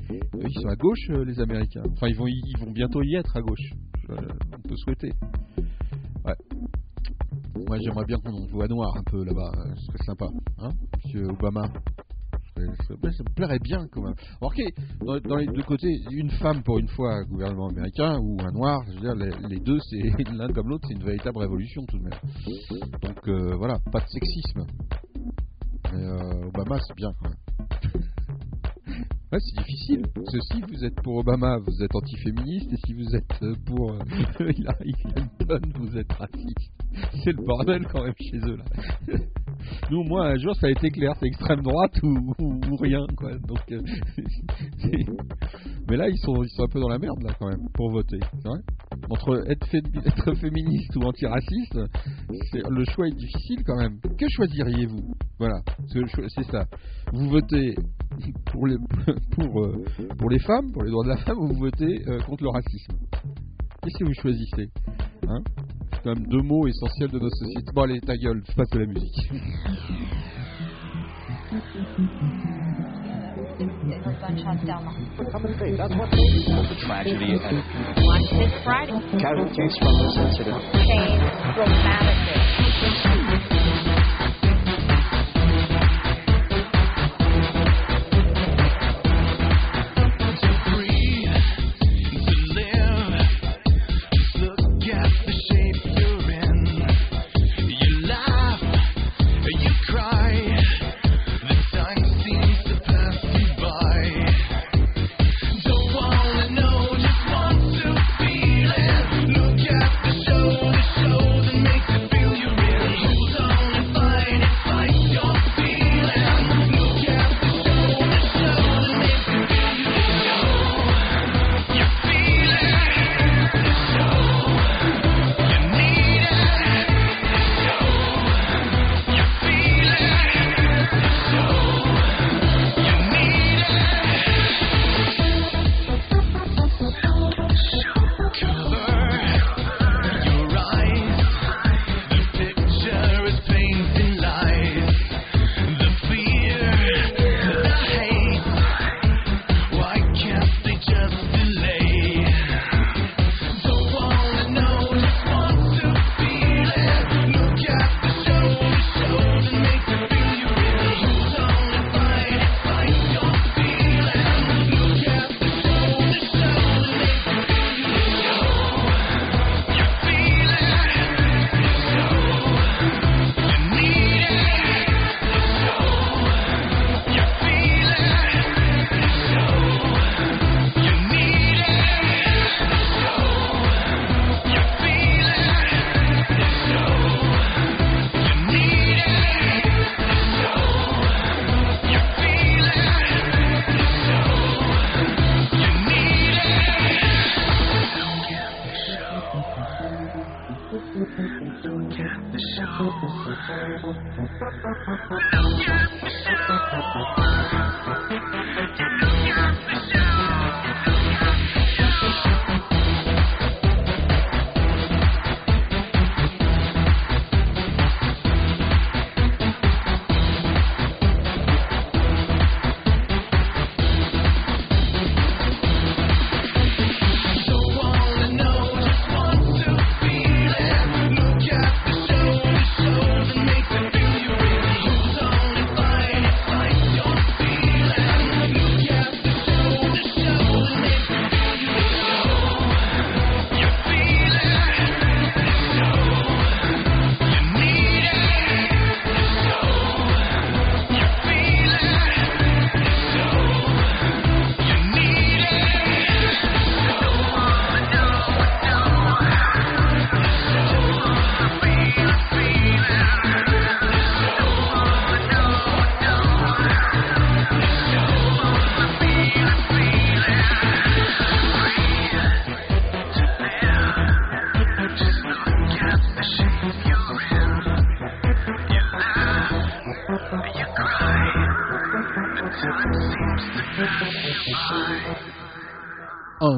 ils sont à gauche, euh, les Américains. Enfin, ils vont, y- ils vont bientôt y être à gauche. Euh, on peut souhaiter. Ouais. Moi, j'aimerais bien qu'on à noir un peu là-bas. Ce serait sympa. Hein, Monsieur Obama Ça me plairait bien quand même. Ok, dans, dans les deux côtés, une femme pour une fois, gouvernement américain, ou un noir, je veux dire, les, les deux, c'est l'un comme l'autre, c'est une véritable révolution tout de même. Donc euh, voilà, pas de sexisme. Mais euh, Obama, c'est bien quand même. Ouais, c'est difficile. Parce que si vous êtes pour Obama, vous êtes antiféministe, et si vous êtes euh, pour euh, Hillary Clinton, vous êtes raciste. C'est le bordel quand même chez eux là. Nous, moi, un jour, ça a été clair, c'est extrême droite ou, rien, quoi. Donc, euh, mais là, ils sont, ils sont un peu dans la merde là quand même pour voter. Entre être, être féministe ou antiraciste, le choix est difficile quand même. Que choisiriez-vous? Voilà, c'est ça. Vous votez pour les, pour, euh, pour les femmes, pour les droits de la femme, ou vous votez euh, contre le racisme Qu'est-ce que vous choisissez hein? C'est quand même deux mots essentiels de notre société. Bon, allez, ta gueule, je passe de la musique.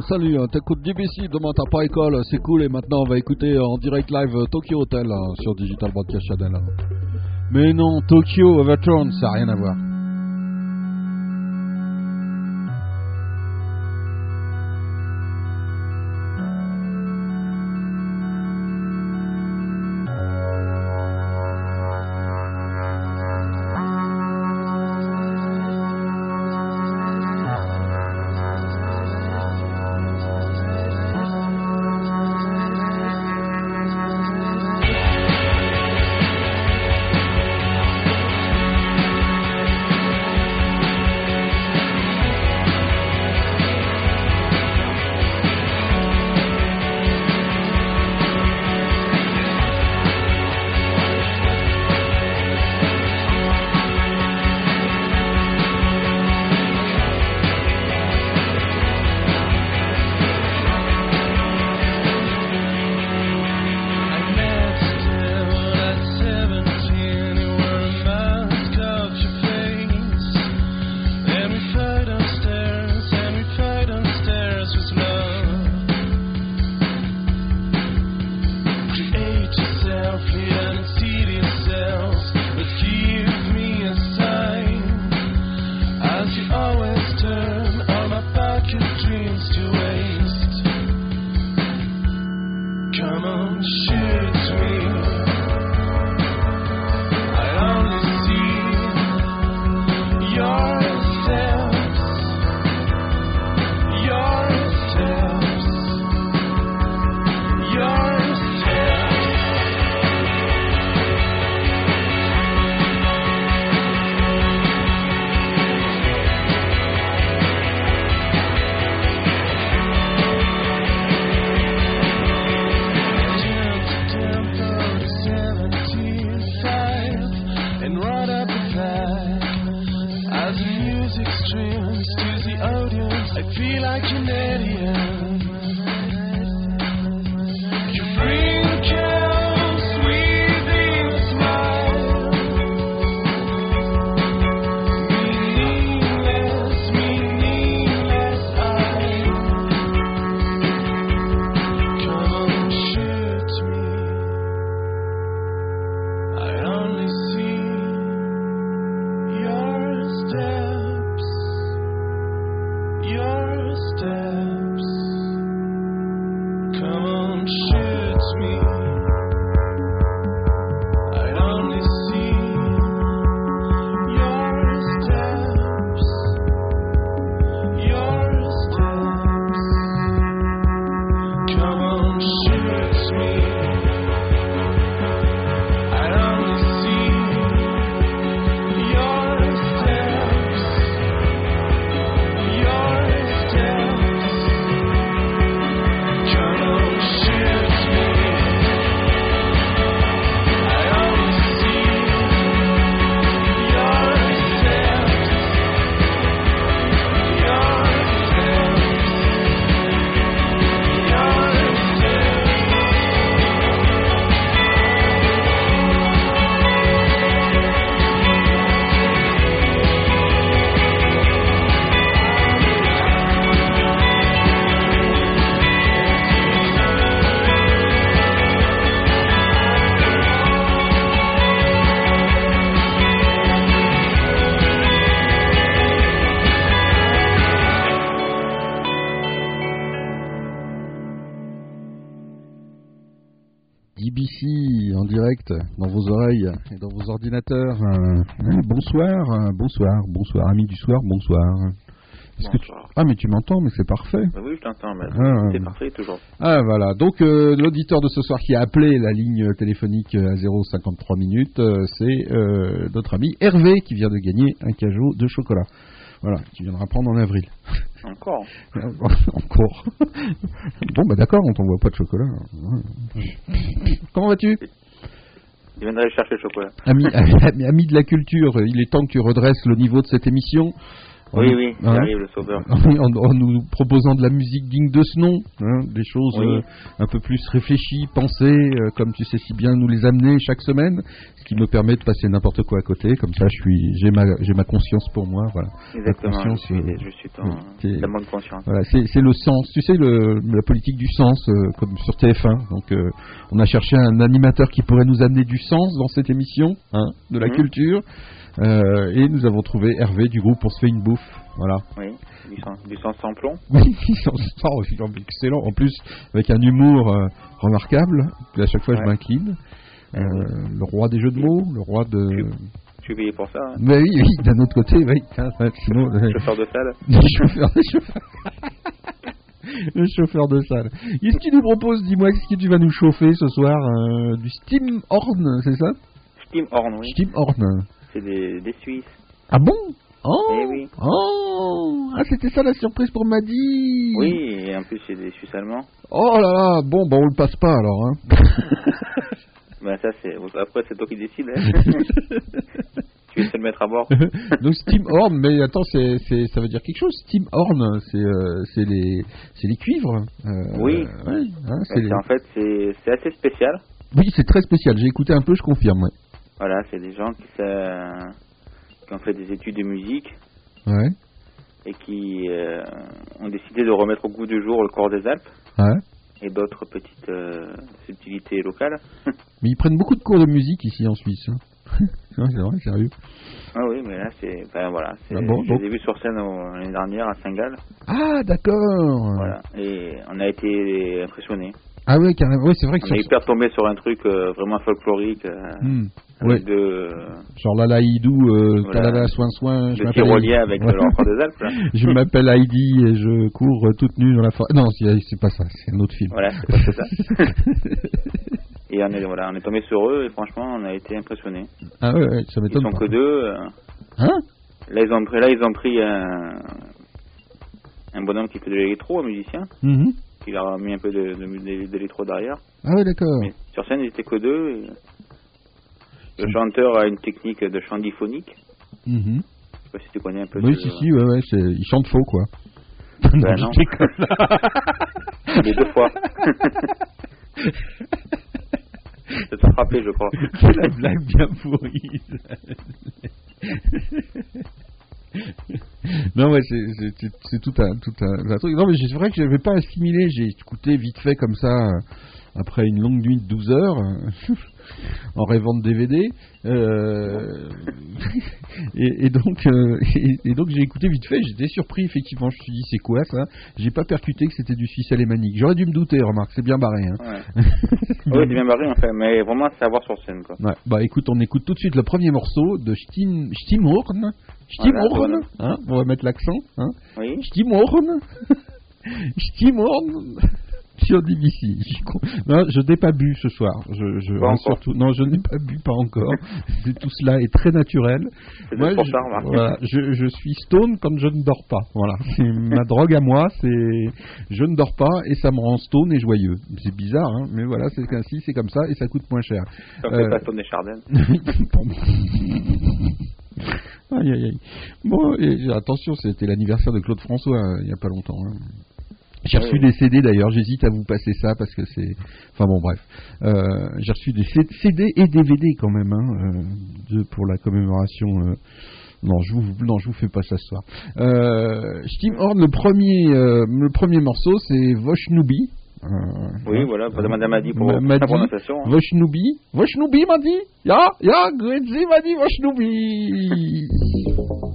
Salut, t'écoutes DBC, demain t'as pas école, c'est cool, et maintenant on va écouter en direct live Tokyo Hotel hein, sur Digital Broadcast Channel. hein. Mais non, Tokyo Overturn, ça n'a rien à voir. Dans vos oreilles et dans vos ordinateurs. Euh, euh, bonsoir, bonsoir, bonsoir, amis du soir, bonsoir. Que tu-. Ah mais tu m'entends, mais c'est parfait. Bah oui, je t'entends, mais Ah, c'est parfait toujours. Ah voilà, donc euh, l'auditeur de ce soir qui a appelé la ligne téléphonique à 053 minutes, euh, c'est euh, notre ami Hervé qui vient de gagner un cajot de chocolat. Voilà, qui viendra prendre en avril. Encore. Encore. bon bah d'accord, on t'envoie pas de chocolat. Comment vas-tu? Il chercher le chocolat. ami de la culture, il est temps que tu redresses le niveau de cette émission. Oui, en- oui, hein, j'arrive le sauveur. en, en nous proposant de la musique digne de ce nom, hein, des choses Oui. euh, un peu plus réfléchies, pensées, euh, comme tu sais si bien nous les amener chaque semaine, ce qui me permet de passer n'importe quoi à côté. Comme ça, je suis, j'ai ma, j'ai ma conscience pour moi, voilà. Exactement, je conscience, suis, euh, je suis dans c'est- la bonne conscience. Voilà, c'est le sens, tu sais, le, la politique du sens, euh, comme sur TF1. Donc, on a cherché un animateur qui pourrait nous amener du sens dans cette émission, hein, de la Mhm. culture, euh, et nous avons trouvé Hervé du groupe On se fait une bouffe. Voilà. Oui, du du sens sans plomb. Oui, sont oh, ils sont excellents. En plus, avec un humour euh, remarquable. À chaque fois, je m'incline. Euh, le roi des jeux de mots, le roi de. Suis payé pour ça. hein. Mais oui, oui, d'un autre côté, oui. ouais, sinon, euh, Chauffeur de salle. le chauffeur, le chauffeur. le chauffeur de salle. Qu'est-ce que tu nous proposes Dis-moi, qu'est-ce que tu vas nous chauffer ce soir euh, Du Steam Horn, c'est ça? Steam Horn, oui. Steam Horn. C'est des, des Suisses. Ah bon? Oh Eh oui. Oh Ah, c'était ça la surprise pour Maddy Oui, et en plus c'est des Suisses allemands. Oh là là, bon, bah on le passe pas alors. Hein. Ben ça c'est après c'est toi qui décides. hein. tu essaies de le mettre à bord. Donc Steam Horn, mais attends, c'est, c'est, ça veut dire quelque chose. Steam Horn, c'est, euh, c'est les, c'est les cuivres. euh, Oui. ouais, hein, C'est- les- En fait c'est c'est assez spécial. Oui, c'est très spécial. J'ai écouté un peu, je confirme. Ouais. Voilà, c'est des gens qui, sa- qui ont fait des études de musique Ouais. et qui euh, ont décidé de remettre au goût du jour le corps des Alpes ouais. et d'autres petites euh, subtilités locales. Mais ils prennent beaucoup de cours de musique ici en Suisse. hein. C'est vrai, sérieux. Ah oui, mais là c'est, enfin voilà, c'est, Ah bon, je les ai vus sur scène l'année dernière à Saint-Gall. Ah, d'accord. Voilà, et on a été impressionnés. Ah carrément. Ouais, c'est vrai que On peur de tomber sur un truc euh, vraiment folklorique. euh, Hmm. Ouais. de, Genre Lala Hidou, euh, Voilà. soin soin. je de Heidi. avec Ouais. le corps des Alpes. là. je m'appelle Heidi et je cours euh, toute nue dans la forêt. Non, c'est, c'est pas ça, c'est un autre film. Voilà, c'est pas ça. et on est, voilà, on est tombé sur eux et franchement on a été impressionnés. Ah ouais, ouais, ça Ils m'étonne sont pas. que deux. euh, Hein? Là ils ont pris, là ils ont pris un, un bonhomme qui fait de l'électro, un musicien, Mhm. qui leur a mis un peu de, de, de- d'électro derrière. Ah ouais, d'accord. Sur scène ils étaient que deux. et le chanteur a une technique de chant diphonique. Mhm. Je sais pas si tu connais un peu. Oui, ce- si, si, ouais, ouais, c'est... il chante faux, quoi. Ben non. Les deux fois. Ça t'a frappé, je crois. C'est la blague bien pourrie. non, ouais, c'est, tout, un, tout un, un truc. Non, mais c'est vrai que j'avais pas assimilé. J'ai écouté vite fait comme ça, euh, après une longue nuit de 12 heures, en rêvant de DVD. euh, et, et donc, euh, et, et donc j'ai écouté vite fait. J'étais surpris, effectivement. Je me suis dit, c'est quoi ça? J'ai pas percuté que c'était du suisse alémanique. J'aurais dû me douter, remarque. C'est bien barré. Hein. Ouais. Oui, c'est bien barré en fait, mais vraiment c'est à voir sur scène quoi. Ouais, bah écoute, on écoute tout de suite le premier morceau de. Stimhorn, Voilà, hein, on va mettre l'accent. Hein. Oui. Sur DBC. Non, je n'ai pas bu ce soir. Je, je Pas encore. surtout, non, je n'ai pas bu, pas encore. Tout cela est très naturel. C'est Moi, je, tard, voilà, je, je suis stone quand je ne dors pas. Voilà, c'est ma drogue à moi. C'est je ne dors pas et ça me rend stone et joyeux. C'est bizarre, hein, mais voilà, c'est ainsi, c'est comme ça et ça coûte moins cher. Ça Euh, fait pas Tony Chardin. Pardon. aïe, aïe, aïe. Bon, et, attention, c'était l'anniversaire de Claude François euh, il n'y a pas longtemps. hein. J'ai reçu des CD d'ailleurs, j'hésite à vous passer ça parce que c'est. Enfin bon, bref. Euh, J'ai reçu des CD et DVD quand même hein, euh, de- pour la commémoration. euh, Non, je vous, non, je vous fais pas ça ce soir. Euh, Steam Horn, le premier, le premier morceau, c'est Voshnubi. Oui, hein. voilà, madame a dit pour la prononciation. hein. Voshnubi. Voshnubi m'a dit. Ya, ya, Gretzi m'a dit Voshnubi.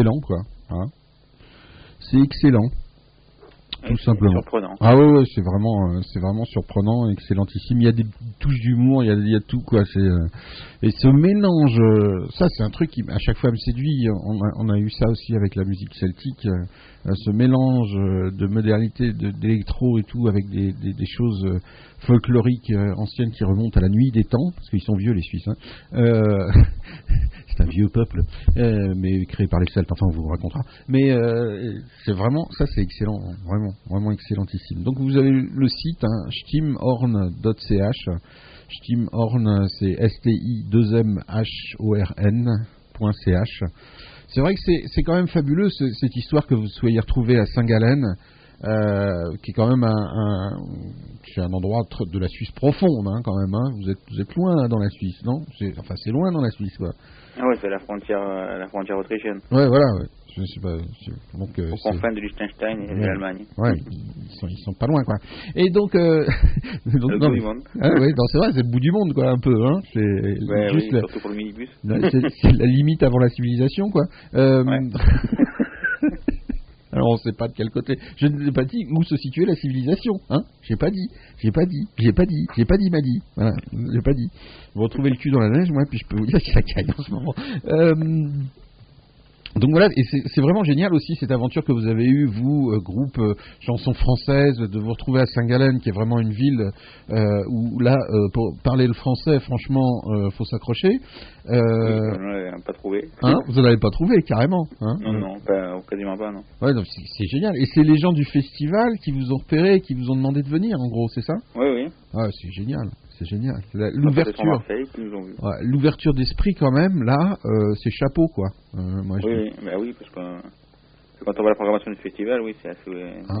excellent, quoi. hein. c'est excellent, tout simplement. Surprenant. Ah ouais, ouais, c'est vraiment, euh, c'est vraiment surprenant, excellentissime. Il y a des touches d'humour, il y a, il y a tout quoi. C'est euh, et ce mélange, ça c'est un truc qui à chaque fois me séduit. On a, eu ça aussi avec la musique celtique, euh, ce mélange de modernité, de- d'électro et tout, avec des, choses euh, folkloriques euh, anciennes qui remontent à la nuit des temps, parce qu'ils sont vieux les Suisses. hein. C'est un vieux peuple, mais créé par les Celtes. Enfin, on vous racontera. Mais c'est vraiment, ça c'est excellent, vraiment, vraiment excellentissime. Donc vous avez le site hein. Stimhorn, c'est S-T-I-2-M-H-O-R-N.ch. C'est vrai que c'est quand même fabuleux ce- cette histoire que vous soyez retrouvé à Saint-Gallen, euh, qui est quand même un, un, endroit de la Suisse profonde, hein, quand même. Hein. Vous êtes vous êtes loin dans la Suisse, non? Enfin, c'est loin dans la Suisse, quoi. Ah ouais, c'est la frontière, euh, la frontière autrichienne. Ouais, voilà. Ouais. Je sais pas. je- Donc, euh, Au c'est- confins de Liechtenstein et de Ouais. l'Allemagne. Ouais, ils sont, ils sont pas loin, quoi. Et donc, euh, donc Le bout du monde. Ah ouais, non, c'est vrai, c'est le bout du monde, quoi, un peu, hein. C'est Ouais, juste oui, la- surtout pour le minibus. c'est la limite avant la civilisation, quoi. Euh, Alors, on sait pas de quel côté. Je ne sais pas dit où se situait la civilisation, hein. J'ai pas dit, j'ai pas dit, j'ai pas dit, j'ai pas dit, m'a dit. Voilà, j'ai pas dit. Vous retrouvez le cul dans la neige, moi, puis je peux vous dire qu'il y a la caille en ce moment. Euh, donc voilà, et c'est vraiment génial aussi cette aventure que vous avez eue, vous, euh, groupe euh, chansons françaises, de vous retrouver à Saint-Gallen, qui est vraiment une ville euh, où là, pour parler le français, franchement, faut s'accrocher. Euh, On pas trouvé. hein, vous en avez pas trouvé carrément. Hein Non, non, pas, quasiment pas, non. Ouais, c'est génial. Et c'est les gens du festival qui vous ont repéré, qui vous ont demandé de venir, en gros, c'est ça? Oui, oui. Ah, c'est génial, c'est génial. L'ouverture, ouais, d'esprit quand même, là, euh, c'est chapeau quoi. Euh, moi, je Oui, dis- oui, bah oui, parce que euh, quand on voit la programmation du festival, oui, c'est Hein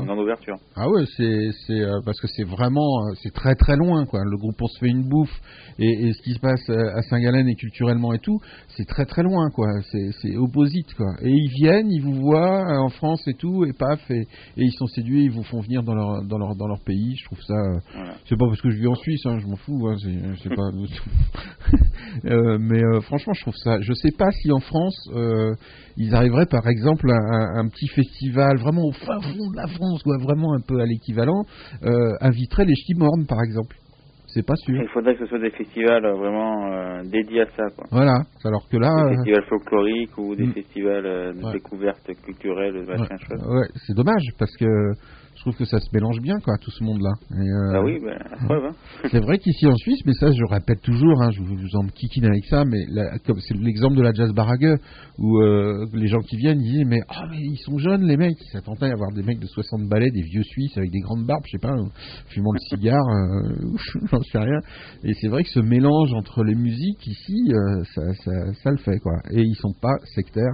une grande ouverture. Ah ouais, c'est c'est euh, parce que c'est vraiment euh, c'est très très loin quoi. Le groupe on se fait une bouffe et, et ce qui se passe euh, à Saint-Gallen et culturellement et tout, c'est très très loin quoi. C'est c'est opposite quoi. Et ils viennent, ils vous voient euh, en France et tout et paf et, et ils sont séduits, ils vous font venir dans leur dans leur dans leur pays. Je trouve ça Voilà. c'est pas parce que je vis en Suisse, hein, je m'en fous. Hein, c'est pas. Euh, mais euh, franchement, je trouve ça. Je sais pas si en France euh, ils arriveraient, par exemple, à un, un petit festival vraiment au fin fond de la France, quoi, vraiment un peu à l'équivalent, euh, inviterait les Ch'timornes, par exemple. C'est pas sûr. Il faudrait que ce soit des festivals euh, vraiment euh, dédiés à ça, quoi. Voilà. Alors que là, Des euh, festivals folkloriques ou des Mm. festivals euh, de Ouais. découverte culturelle, machin chouette. ouais, c'est dommage parce que Je trouve que ça se mélange bien, quoi, tout ce monde-là. Euh, Ah oui, preuve. Hein. C'est vrai qu'ici en Suisse, mais ça je répète toujours, hein, je vous, en kikine avec ça, mais la- comme c'est l'exemple de la jazz barague où euh, les gens qui viennent disent mais ah mais ils sont jeunes les mecs, ils s'attendaient à avoir des mecs de 60 balais, des vieux Suisses avec des grandes barbes, je sais pas, euh, fumant le cigare, euh, j'en sais rien. Et c'est vrai que ce mélange entre les musiques ici, ça, ça, ça le fait quoi. Et ils sont pas sectaires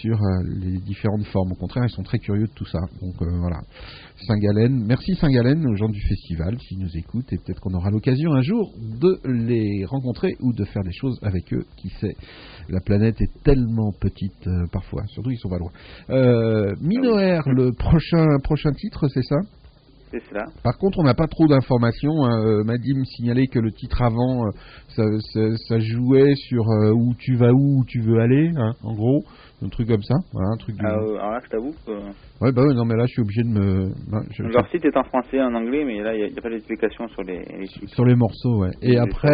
sur euh, les différentes formes. Au contraire, ils sont très curieux de tout ça. Donc euh, voilà. Saint-Galen, merci Saint-Galen aux gens du festival qui nous écoutent et peut-être qu'on aura l'occasion un jour de les rencontrer ou de faire des choses avec eux. Qui sait? La planète est tellement petite euh, parfois, surtout ils sont pas loin. Euh, le prochain prochain titre, c'est ça? Par contre, on n'a pas trop d'informations. hein. Euh, Madi me signalait que le titre avant, euh, ça, ça- ça jouait sur euh, où tu vas où, où tu veux aller, hein, en gros, un truc comme ça. Voilà, un truc. de- Ah, euh, alors là, je t'avoue que Ouais, bah ouais, non, mais là, je suis obligé de me. je- leur site est en français en anglais, mais là, il n'y a, pas d'explication sur les. Sur les morceaux, ouais. Et après,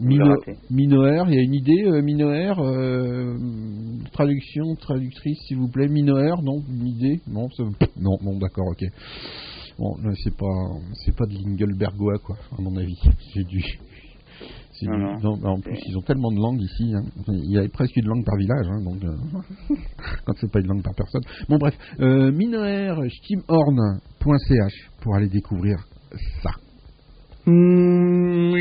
Mino. Minoer, il y a une idée, Minoer, euh, traduction, traductrice, s'il vous plaît. Minoer, non, une idée, non, non, non, d'accord, ok. Bon, là, c'est pas, c'est pas de Lingelbergois, quoi, à mon avis. C'est du, c'est Non, du- non. non, en plus, ils ont tellement de langues ici. hein. Il y a presque une langue par village, hein, donc euh, quand c'est pas une langue par personne. Bon, bref, euh, pour aller découvrir ça. Thank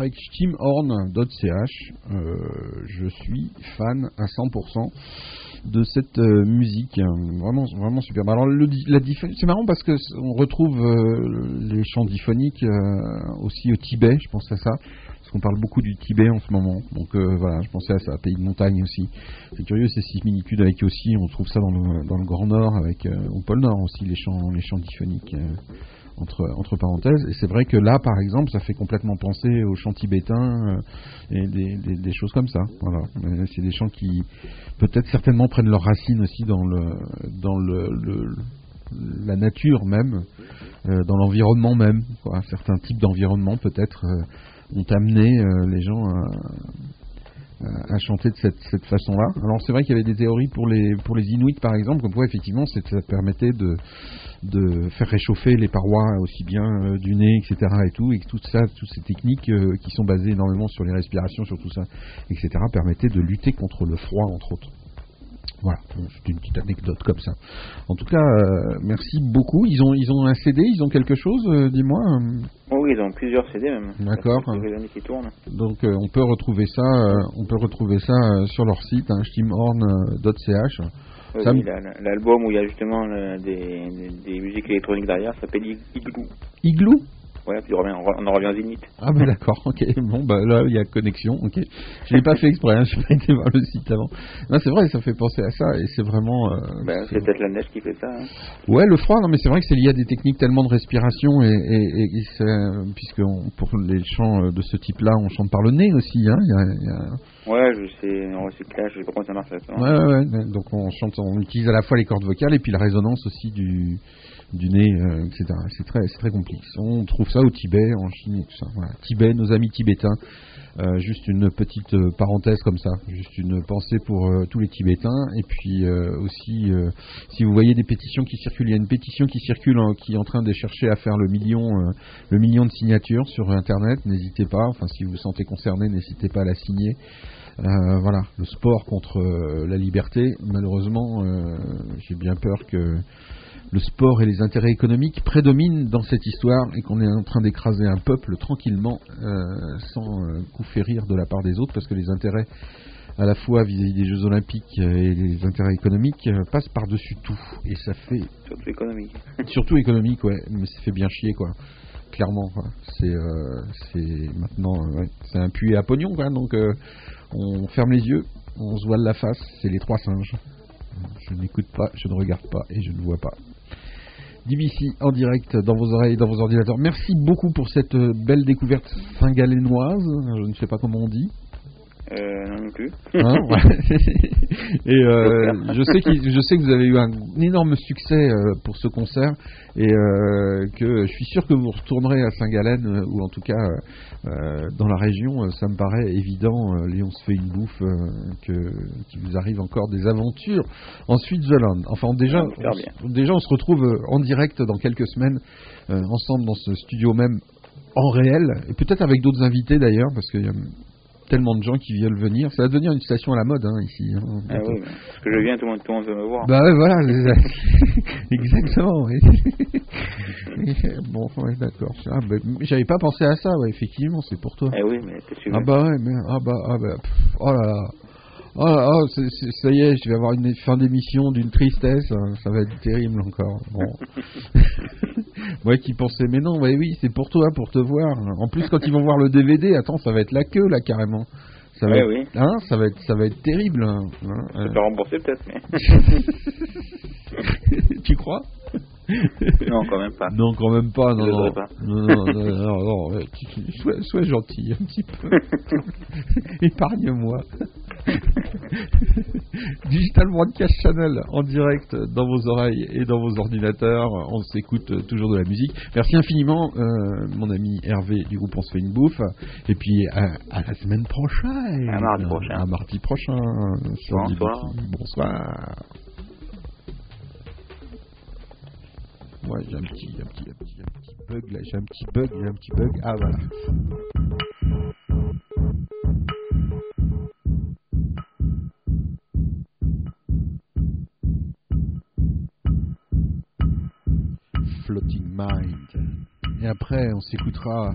avec steamhorn.ch. Euh, je suis fan à 100% de cette euh, musique, vraiment, vraiment diffé- c'est marrant parce que on retrouve euh, les chants diphoniques euh, aussi au Tibet, je pense à ça. Parce qu'on parle beaucoup du Tibet en ce moment, donc voilà, je pensais à ça, pays de montagne aussi. C'est curieux ces similitudes avec aussi, on trouve ça dans le, Grand Nord, avec au pôle Nord aussi les chants, les chants diphoniques. Entre, parenthèses. Et c'est vrai que là, par exemple, ça fait complètement penser aux chants tibétains euh, et des, choses comme ça. Voilà. C'est des chants qui, peut-être certainement, prennent leurs racines aussi dans le, dans le, la nature même, euh, dans l'environnement même. Certains types d'environnement, peut-être, euh, ont amené les gens à, à- à chanter de cette, cette façon-là. Alors c'est vrai qu'il y avait des théories pour les pour les Inuits par exemple, comme quoi effectivement ça permettait de faire réchauffer les parois aussi bien euh, du nez, etc. et tout, et que ça, toutes ces techniques euh, qui sont basées énormément sur les respirations, sur tout ça, etc. permettaient de lutter contre le froid entre autres. Voilà, c'est une petite anecdote comme ça. En tout cas, euh, merci beaucoup. Ils ont ils ont un CD, ils ont quelque chose, euh, dis-moi. euh, Oh oui, ils ont plusieurs CD même. D'accord. Qui tournent. Donc euh, on peut retrouver ça, on peut retrouver ça sur leur site, hein, steamhorn.ch. Oui, L'album où il y a justement le- des, des, des musiques électroniques derrière s'appelle Ig- Igloo. Igloo? Voilà, puis on, revient- on en revient Inuits. Ah ben d'accord, ok. Bon bah là il y a connexion, ok. Je l'ai pas fait exprès, hein, je n'ai pas été voir le site avant. Non c'est vrai, ça fait penser à ça et c'est vraiment. euh, Ben, c'est- peut-être la neige qui fait ça. hein. Ouais, le froid, non mais c'est vrai que c'est lié à des techniques tellement de respiration et, et, et- et c'est- puisque on- pour les chants euh, de ce type-là, on chante par le nez aussi, hein. y a- y a- Ouais, je sais, en recyclage, je sais pas comment ça marche ouais, ouais. Donc on chante, on utilise à la fois les cordes vocales et puis la résonance aussi du, du nez, euh, etc. C'est très, très complexe. On trouve ça au Tibet, en Chine et tout ça. Voilà. Tibet, nos amis tibétains. Euh, juste une petite euh, parenthèse comme ça, juste une pensée pour euh, tous les Tibétains. Et puis euh, aussi, si vous voyez des pétitions qui circulent, il y a une pétition qui circule hein, qui est en train de chercher à faire le million, le million de signatures sur Internet. N'hésitez pas. Enfin, si vous vous sentez concerné, n'hésitez pas à la signer. Euh, voilà, le sport contre la liberté. Malheureusement, euh, j'ai bien peur que le sport et les intérêts économiques prédominent dans cette histoire et qu'on est en train d'écraser un peuple tranquillement euh, sans euh, coup férir de la part des autres parce que les intérêts à la fois vis-à-vis des Jeux Olympiques et les intérêts économiques euh, passent par-dessus tout. Et ça fait Surtout économique. surtout économique ouais. Mais ça fait bien chier quoi. Clairement c'est euh, maintenant euh, ouais, c'est un puits à pognon quoi. Donc euh, on ferme les yeux on se voile la face c'est les trois singes. Je n'écoute pas je ne regarde pas et je ne vois pas DBC en direct dans vos oreilles, dans vos ordinateurs. Merci beaucoup pour cette euh, belle découverte singalénoise. Je ne sais pas comment on dit. Euh, non, non plus. Hein, ouais. et euh, je sais que je sais que vous avez eu un énorme succès euh, pour ce concert et euh, que je suis sûr que vous retournerez à Saint-Gallen ou en tout cas dans la région. ça me paraît évident. Euh, Léon se fait une bouffe que qu'il vous arrive encore des aventures en Switzerland. Enfin déjà, on, déjà on se retrouve en direct dans quelques semaines ensemble dans ce studio même en réel et peut-être avec d'autres invités d'ailleurs parce qu'il y a tellement de gens qui veulent venir. Ça va devenir une station à la mode hein, ici. hein, Ah oui, parce que je viens, tout le monde, tout le monde veut me voir. Bah ouais, voilà, exactement. bon, ouais, d'accord. Ah, bah, J'avais pas pensé à ça, ouais, effectivement, c'est pour toi. Eh oui, mais t'es sûr. Ah bah ouais, mais ah bah, ah bah pff, oh là là. Oh c'est- c'est- ça y est, je vais avoir une fin d'émission d'une tristesse, hein, ça va être terrible encore. Bon. Moi qui pensais, mais non, ouais, oui, c'est pour toi, pour te voir. En plus, quand ils vont voir le DVD, attends, ça va être la queue là carrément. Ça va, Ouais, être, oui. hein, ça va être, ça va être terrible. hein, euh. rembourser peut-être, mais. tu crois? Non, quand même pas. Non, quand même pas. Non, non. pas. non, non, sois, sois gentil un petit peu. Épargne-moi. Digital Broadcast Channel en direct dans vos oreilles et dans vos ordinateurs. On s'écoute toujours de la musique. Merci infiniment, euh, mon ami Hervé du groupe On se fait une bouffe. Et puis à, à la semaine prochaine. À mardi prochain. À mardi prochain. Bonsoir. Bonsoir. Ouais, j'ai un petit, un petit, un petit, un petit bug là. J'ai un petit bug, j'ai un petit bug. Ah voilà. Floating Mind. Et après, on s'écoutera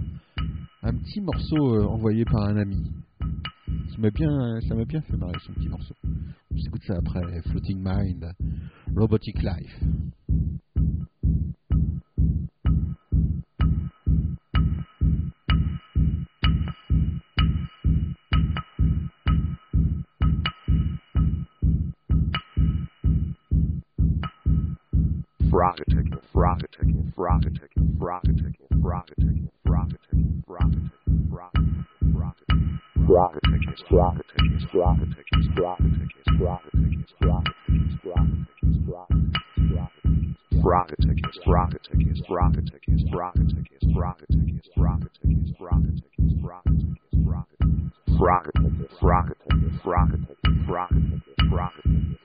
un petit morceau euh, envoyé par un ami. Ça m'a bien, bien fait marrer ce petit morceau. On s'écoute ça après. Floating Mind, Robotic Life. rocket ticket, rocket ticket, rocket ticket, rocket ticket, rocket ticket, rocket ticket, rocket ticket, rocket rocket rocket tickets, rocket tickets, rocket tickets, rocket tickets, rocket tickets, rocket tickets, rocket tickets, rocket tickets, rocket tickets, rocket tickets, rocket tickets, rocket tickets, rocket tickets, rocket tickets, rocket tickets, rocket tickets, rocket rocket rocket rocket rocket rocket rocket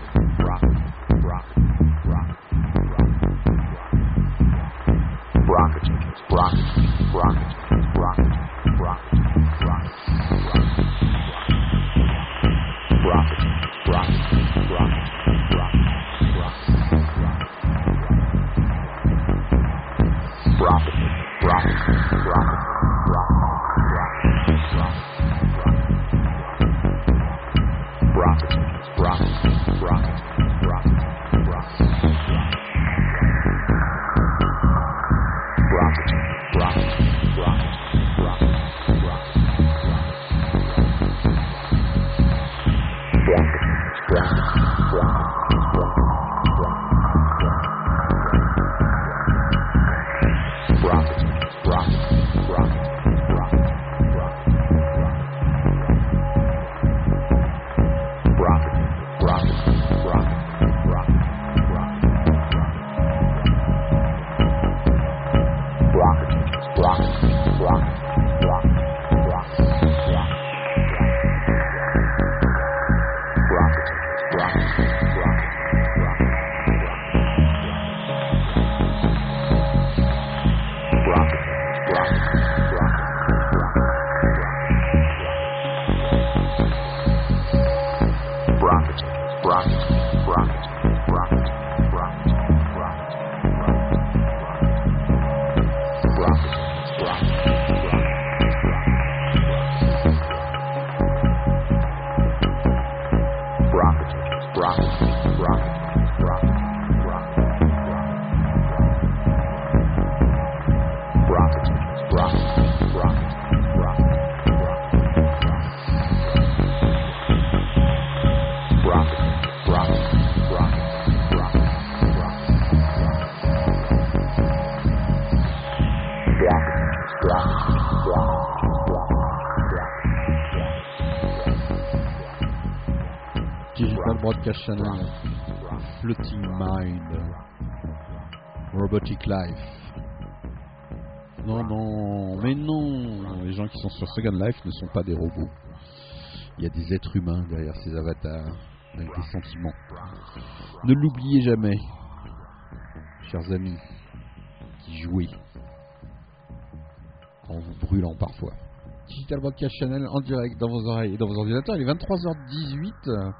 rockets, rockets, rockets. Channel, Floating Mind, Robotic Life. Non, non, mais non. Les gens qui sont sur Second Life ne sont pas des robots. Il y a des êtres humains derrière ces avatars, avec des sentiments. Ne l'oubliez jamais, chers amis, qui jouez en vous brûlant parfois. Digital Broadcast Channel en direct dans vos oreilles et dans vos ordinateurs. Il est 23h18.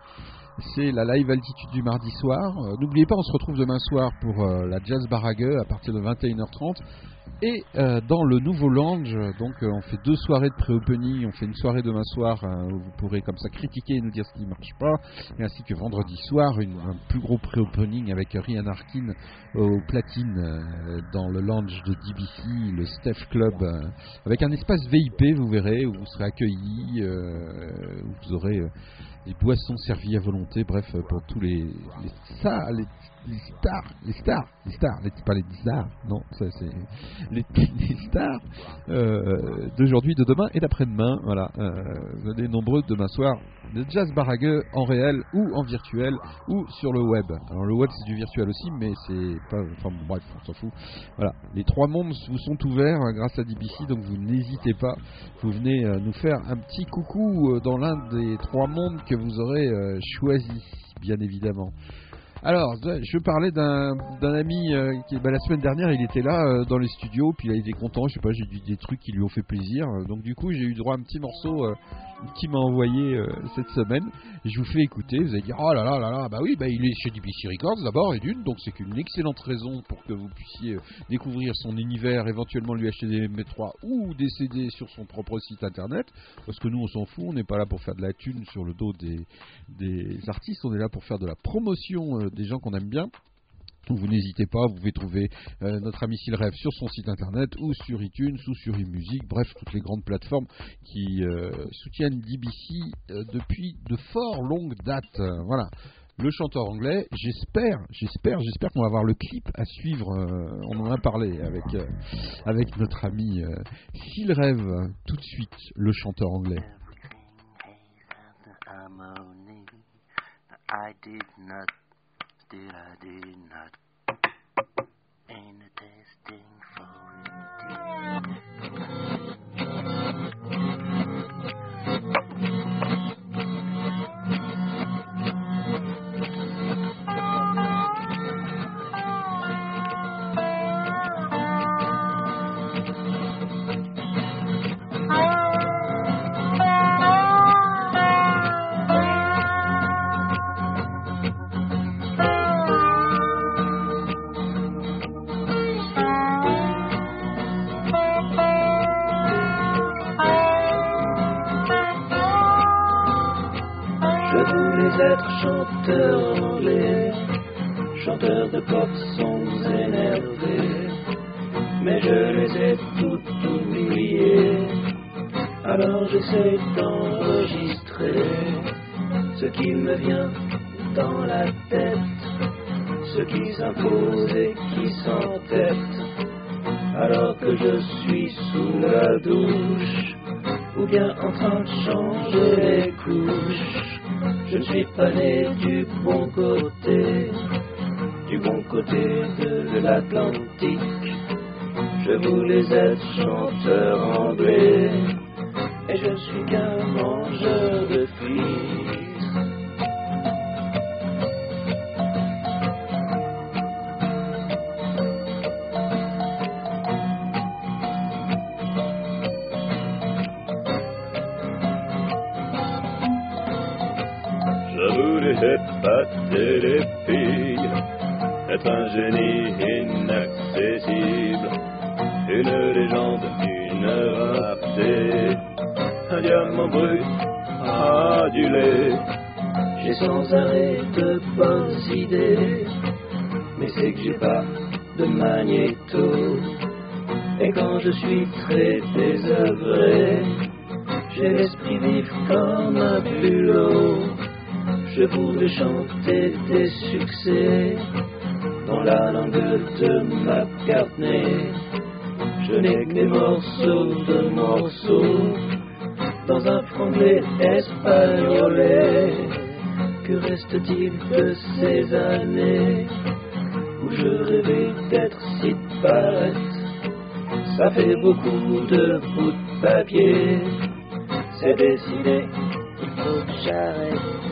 C'est la live altitude du mardi soir. Euh, N'oubliez pas, on se retrouve demain soir pour euh, la Jazz Barague à partir de 21h30. Et euh, dans le nouveau lounge, donc on fait deux soirées de pré-opening. On fait une soirée demain soir où vous pourrez comme ça critiquer et nous dire ce qui ne marche pas. Et ainsi que vendredi soir, un plus gros pré-opening avec Ryan Harkin au platine dans le lounge de DBC, le Steph Club, avec un espace VIP, vous verrez, où vous serez accueillis, où vous aurez des boissons servies à volonté, bref, pour tous les, les stars, les, les stars, les stars, les stars, les, pas les stars, non, ça c'est les, les stars euh, d'aujourd'hui, de demain et d'après-demain, voilà, euh, nombreux demain soir de Jazz Barague en réel ou en virtuel ou sur le web. Alors le web c'est du virtuel aussi, mais c'est pas, enfin bref, on s'en fout. Voilà, les trois mondes vous sont ouverts euh, grâce à DBC, donc vous n'hésitez pas, vous venez euh, nous faire un petit coucou euh, dans l'un des trois mondes que vous aurez choisi, bien évidemment. Alors, je parlais d'un ami euh, qui, bah, la semaine dernière, il était là euh, dans les studios, puis il été content, je sais pas, j'ai dit des trucs qui lui ont fait plaisir. euh, donc du coup, j'ai eu droit à un petit morceau qu'il m'a envoyé euh, cette semaine. Je vous fais écouter, vous allez dire, oh là là là là, bah oui, bah il est chez DBC Records d'abord et d'une, donc c'est une excellente raison pour que vous puissiez euh, découvrir son univers, éventuellement lui acheter des MP3 ou des CD sur son propre site internet, parce que nous on s'en fout, on n'est pas là pour faire de la thune sur le dos des, des artistes, on est là pour faire de la promotion euh, des gens qu'on aime bien. Vous n'hésitez pas, vous pouvez trouver euh, notre ami Rêve sur son site internet ou sur iTunes ou sur eMusic, bref, toutes les grandes plateformes qui euh, soutiennent DBC euh, depuis de fort longues dates. Voilà. Le chanteur anglais, j'espère, j'espère, j'espère qu'on va avoir le clip à suivre. on en a parlé avec, avec notre ami Phil Rêve. Tout de suite, le chanteur anglais. Still I did not. Ain't toutes oubliées. Alors j'essaie d'enregistrer ce qui me vient dans la tête, ce qui s'impose et qui s'entête. Alors que je suis sous la douche, ou bien en train de changer les couches. Je ne suis pas né du bon côté, du bon côté de l'Atlantique. Je voulais être chanteur anglais, et je suis qu'un mangeur de filles. Je voulais épater les filles, être un génie inaccessible, une légende, une rareté, un diamant brut adulé. J'ai sans arrêt de bonnes idées, mais c'est que j'ai pas de magnéto. Et quand je suis très désœuvré, j'ai l'esprit vif comme un bulot. Je voudrais chanter des succès dans la langue de McCartney. Je n'ai que des morceaux de morceaux dans un franglais espagnolais. Que reste-t-il de ces années où je rêvais d'être si parette, Ça fait beaucoup de bouts de papier. C'est décidé, il faut que j'arrête.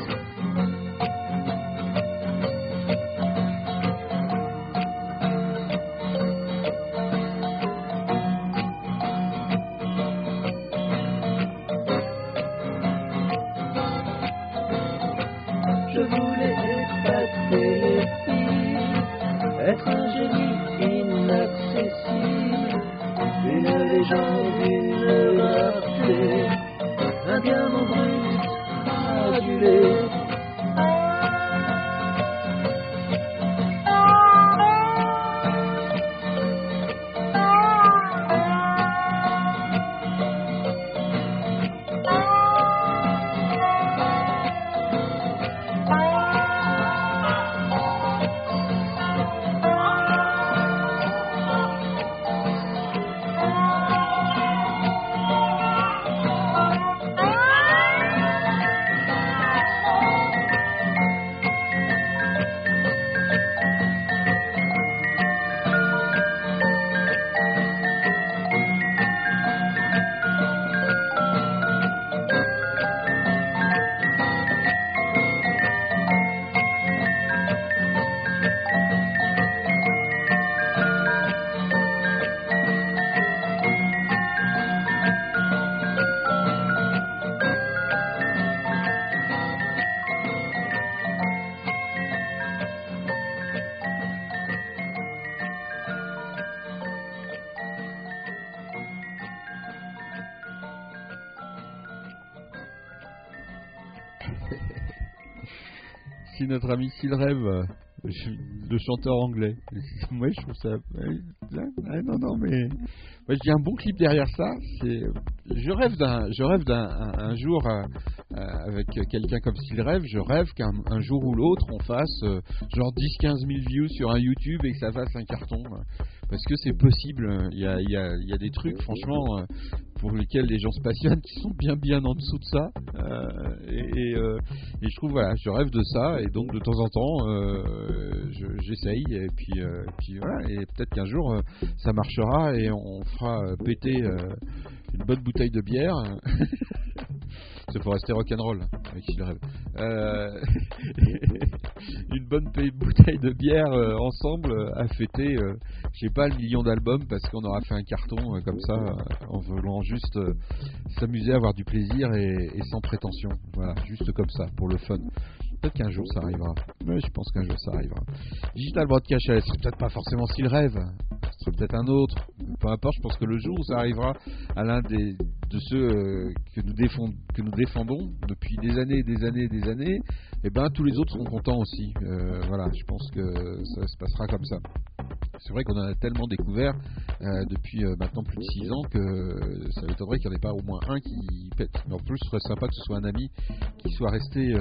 S'il rêve euh, je- de chanteur anglais. Moi, je trouve ça. non, non, mais. Moi, dis un bon clip derrière ça. Je rêve d'un. Je rêve d'un un, un jour euh, euh, avec quelqu'un comme s'il rêve. Je rêve qu'un un jour ou l'autre on fasse euh, genre 10-15 000 views sur un YouTube et que ça fasse un carton. euh, Parce que c'est possible. Il y a, des trucs, franchement, euh, pour lesquels les gens se passionnent, qui sont bien, bien en dessous de ça. Euh, et, euh, et je trouve, voilà, je rêve de ça. Et donc, de temps en temps, euh, je- j'essaye. Et puis, euh, et puis voilà. Et peut-être qu'un jour, euh, ça marchera et on fera euh, péter une bonne bouteille de bière. C'est pour rester rock'n'roll avec S'il rêve. Euh, une bonne bouteille de bière euh, ensemble euh, à fêter, euh, je sais pas, le million d'albums parce qu'on aura fait un carton comme ça en voulant juste s'amuser, avoir du plaisir et, sans prétention. Voilà, juste comme ça, pour le fun. Peut-être qu'un jour ça arrivera. Mais je pense qu'un jour ça arrivera. Digital Broadcast, ce serait peut-être pas forcément s'il rêve. Ce serait peut-être un autre. Peu importe, je pense que le jour où ça arrivera à l'un de ceux euh, que, nous défendons depuis des années et des années et des années, et ben tous les autres seront contents aussi. Euh, voilà, je pense que ça se passera comme ça. C'est vrai qu'on en a tellement découvert euh, depuis euh, maintenant plus de 6 ans que euh, ça m'étonnerait qu'il n'y en ait pas au moins un qui pète. Mais en plus, ce serait sympa que ce soit un ami qui soit resté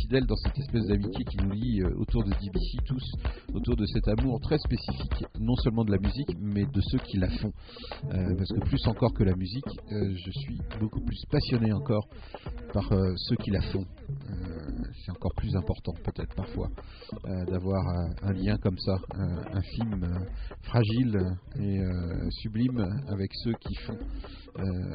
fidèle dans cette espèce d'amitié qui nous lie autour de DBC, tous autour de cet amour très spécifique, non seulement de la musique, mais de ceux qui la font. Parce que plus encore que la musique, je suis beaucoup plus passionné encore par ceux qui la font. Euh, c'est encore plus important peut-être parfois euh, d'avoir un lien comme ça, infime, euh, fragile et sublime avec ceux qui font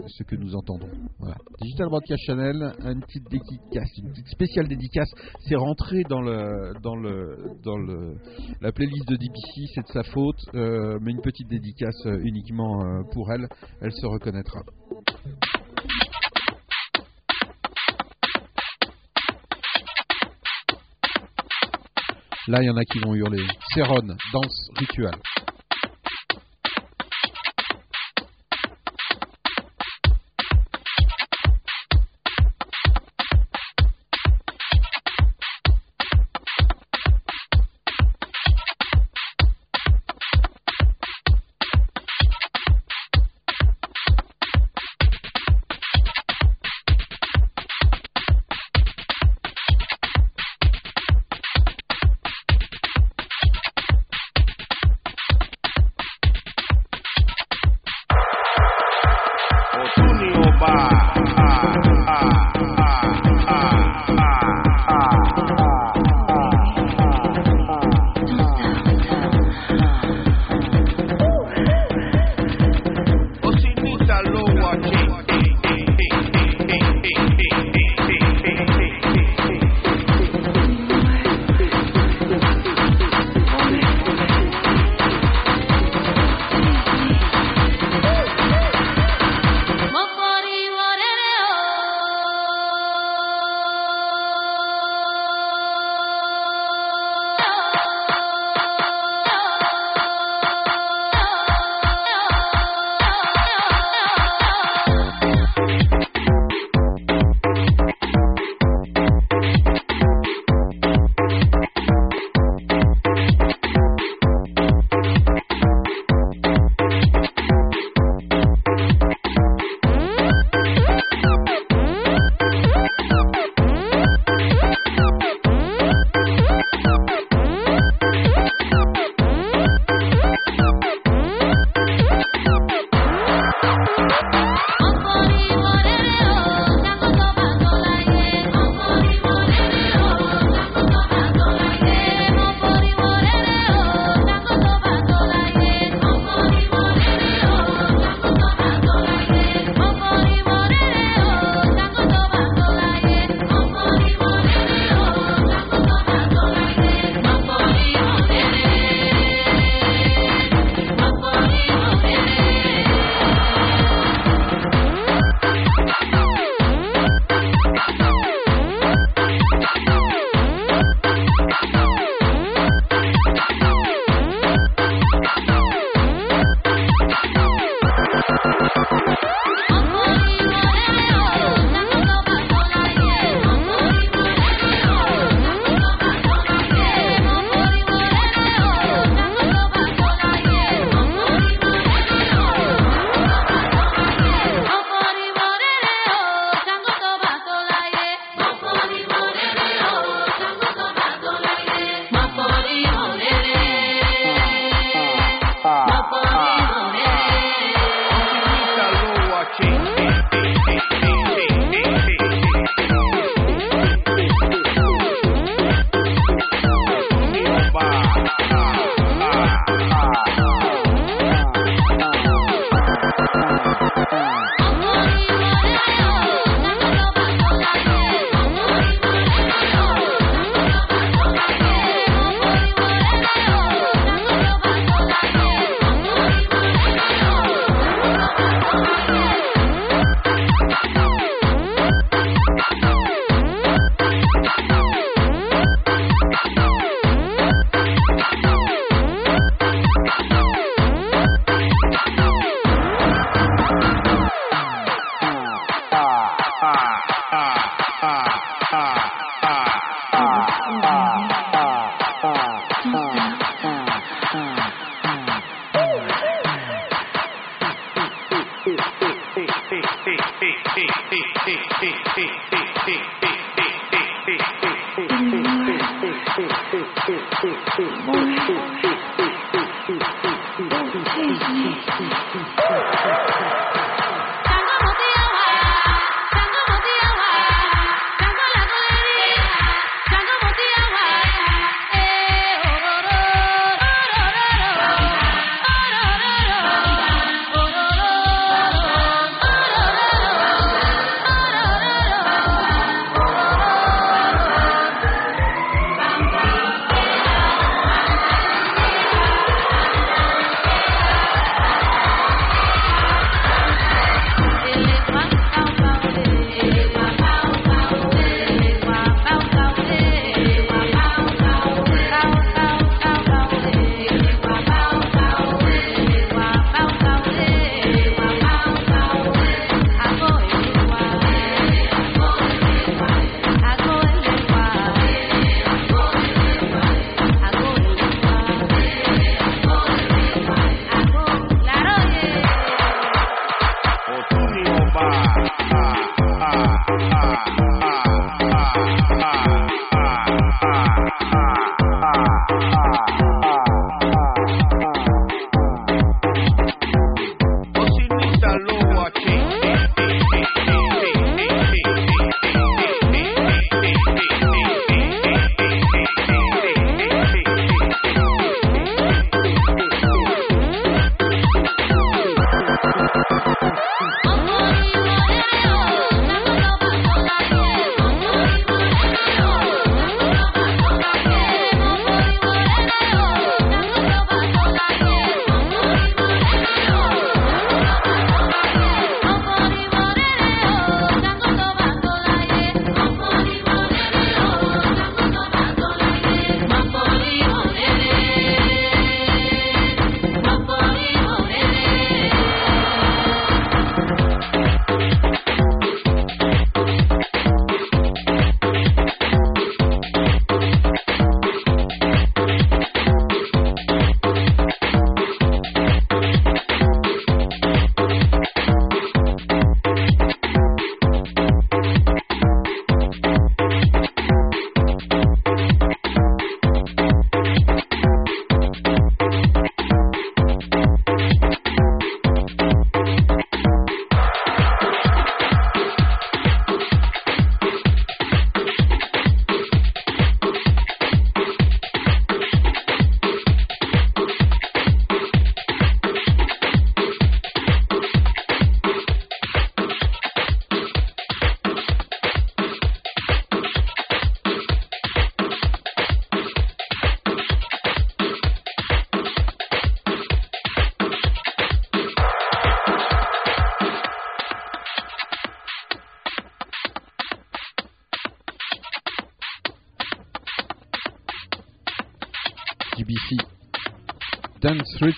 ce que nous entendons. Voilà. Digital Broadcast Channel, une petite dédicace, une petite spéciale dédicace. C'est rentré dans la playlist de DBC, c'est de sa faute, mais une petite dédicace uniquement pour elle. Elle se reconnaîtra. Là, il y en a qui vont hurler. Céron, danse rituelle.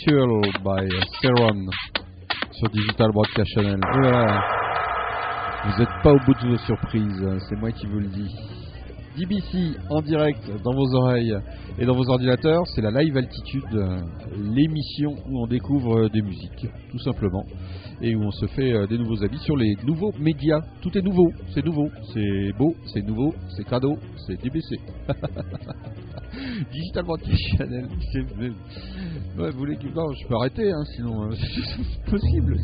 By Seron sur Digital Broadcast Channel. Vous n'êtes pas au bout de vos surprises, c'est moi qui vous le dis. DBC en direct dans vos oreilles et dans vos ordinateurs, c'est la Live Altitude, euh, l'émission où on découvre euh, des musiques, tout simplement, et où on se fait euh, des nouveaux avis sur les nouveaux médias. Tout est nouveau, c'est nouveau, c'est beau, c'est nouveau, c'est cadeau, c'est DBC. Digital Broadcast Channel. c'est- ouais, vous voulez qu'il... Non, je peux arrêter, hein, sinon euh, c'est possible.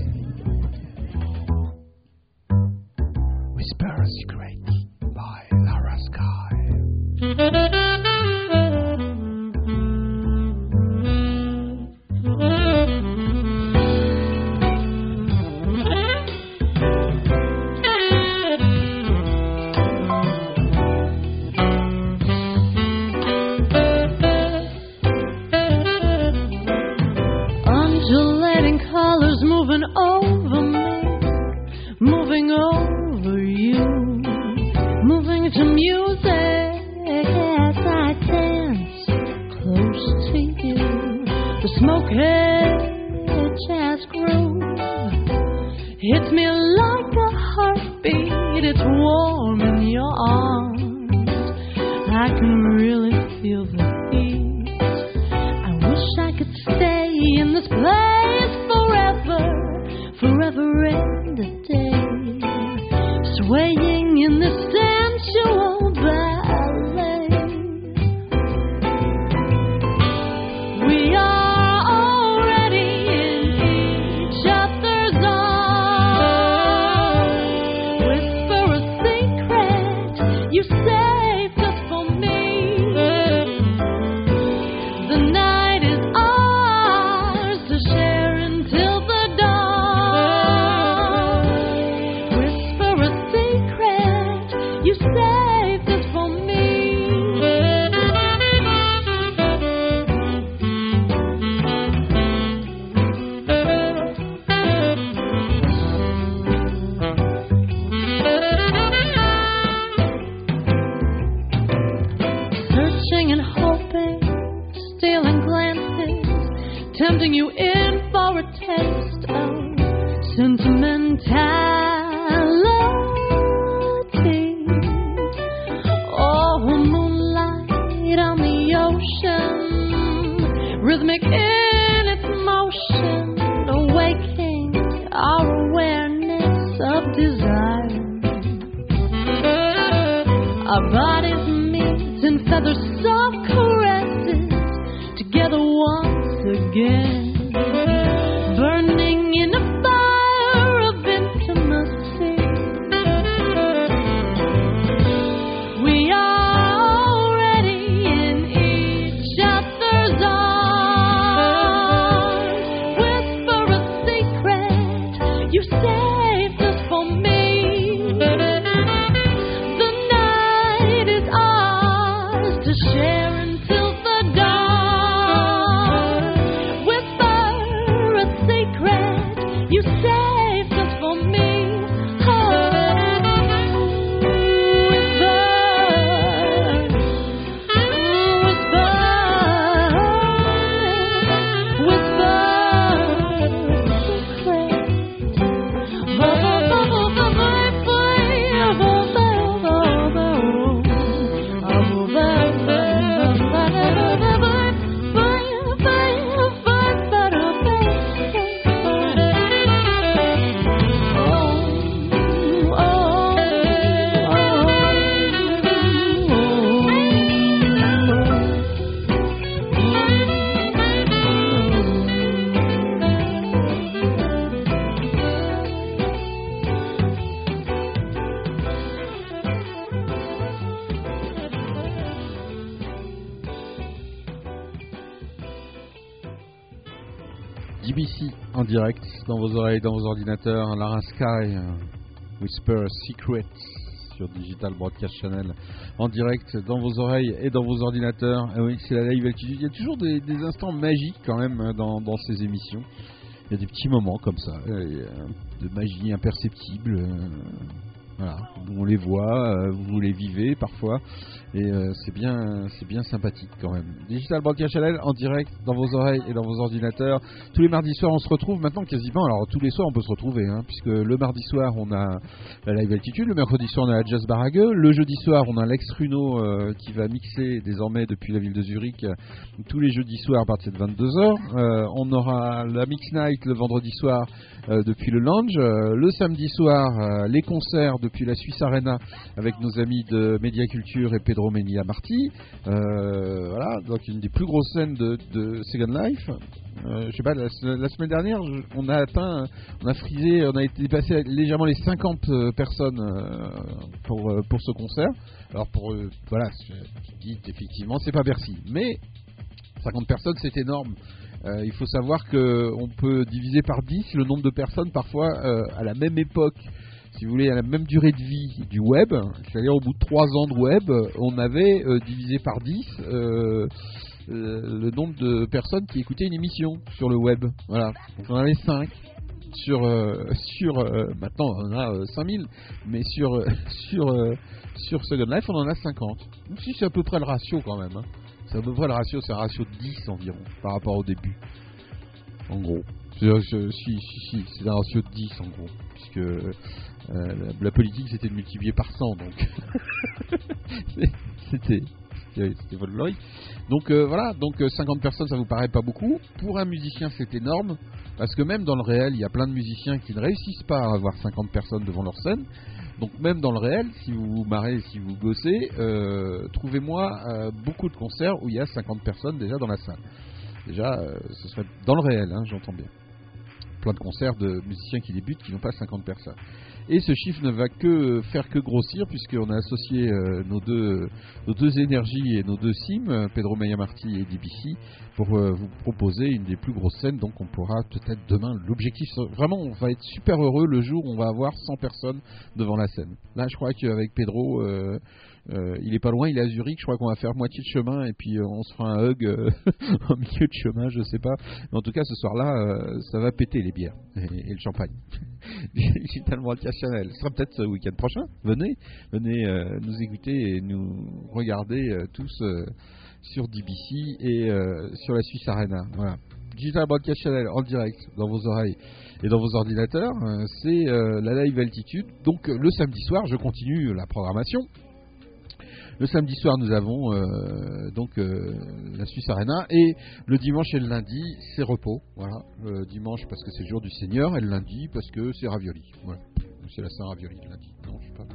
Whisper a Secret by Lara Sky. Dans vos ordinateurs, Lara Sky, euh, Whisper Secret sur Digital Broadcast Channel en direct dans vos oreilles et dans vos ordinateurs. Ah oui, c'est la live. Il y a toujours des, instants magiques quand même euh, dans, ces émissions. Il y a des petits moments comme ça, euh, de magie imperceptible. Voilà, on les voit, euh, vous les vivez parfois, et euh, c'est bien, c'est bien sympathique quand même. Digital Broadcast Channel en direct dans vos oreilles et dans vos ordinateurs. Tous les mardis soirs, on se retrouve maintenant quasiment. Alors tous les soirs, on peut se retrouver, hein, puisque le mardi soir, on a la live altitude, le mercredi soir, on a la Jazz Barague, le jeudi soir, on a Lex Runo euh, qui va mixer désormais depuis la ville de Zurich tous les jeudis soirs à partir de 22h. Euh, on aura la Mix Night le vendredi soir euh, depuis le lounge. Euh, le samedi soir, euh, les concerts de depuis la Suisse Arena avec nos amis de Média Culture et Pedro Menia Marti. Euh, voilà, donc une des plus grosses scènes de, de Second Life. Je sais pas, la, semaine dernière, on a atteint, on a frisé, on a été dépassé légèrement les 50 euh, personnes pour, pour ce concert. Alors pour, euh, voilà, je dis effectivement, c'est pas Bercy, mais 50 personnes, c'est énorme. Euh, il faut savoir que on peut diviser par 10 le nombre de personnes parfois euh, à la même époque, si vous voulez, à la même durée de vie du web. C'est-à-dire au bout de 3 ans de web, on avait euh, divisé par 10 euh, euh, le nombre de personnes qui écoutaient une émission sur le web. Voilà, on en avait 5 sur sur maintenant on en a euh, 5000 mais sur sur sur Second Life on en a 50 donc si c'est à peu près le ratio quand même hein. C'est à peu près le ratio c'est un ratio de 10 environ par rapport au début. En gros. C'est- je- si si si c'est un ratio de 10 en gros. Puisque euh, la, la politique c'était de multiplier par 100 donc. C'était c'était. Donc euh, voilà, donc euh, 50 personnes ça vous paraît pas beaucoup. Pour un musicien c'est énorme, parce que même dans le réel, il y a plein de musiciens qui ne réussissent pas à avoir 50 personnes devant leur scène. Donc même dans le réel, si vous vous marrez, si vous bossez, euh, trouvez-moi euh, beaucoup de concerts où il y a 50 personnes déjà dans la salle. Déjà, euh, ce serait dans le réel, hein, j'entends bien. Plein de concerts de musiciens qui débutent qui n'ont pas 50 personnes. Et ce chiffre ne va que faire que grossir puisqu'on a associé euh, nos, deux, nos deux énergies et nos deux euh, Pedro Maya Marti et DBC, pour euh, vous proposer une des plus grosses scènes. Donc on pourra peut-être demain, l'objectif, vraiment, on va être super heureux le jour où on va avoir 100 personnes devant la scène. Là, je crois qu'avec Pedro, euh, euh, il est pas loin, il est à Zurich, je crois qu'on va faire moitié de chemin et puis euh, on se fera un hug euh, au milieu de chemin, je sais pas. Mais en tout cas, ce soir-là, euh, ça va péter les bières et, le champagne. Digitalement Chanel. Ce sera peut-être ce week-end prochain. Venez, venez euh, nous écouter et nous regarder euh, tous euh, sur DBC et euh, sur la Suisse Arena. Voilà. Digital Broadcast Channel en direct dans vos oreilles et dans vos ordinateurs, euh, c'est euh, la live altitude. Donc euh, le samedi soir, je continue la programmation. Le samedi soir, nous avons euh, donc euh, la Suisse Arena et le dimanche et le lundi, c'est repos. Voilà, le dimanche parce que c'est le jour du Seigneur et le lundi parce que c'est ravioli. Voilà, c'est la Saint ravioli le lundi. Non, je sais pas.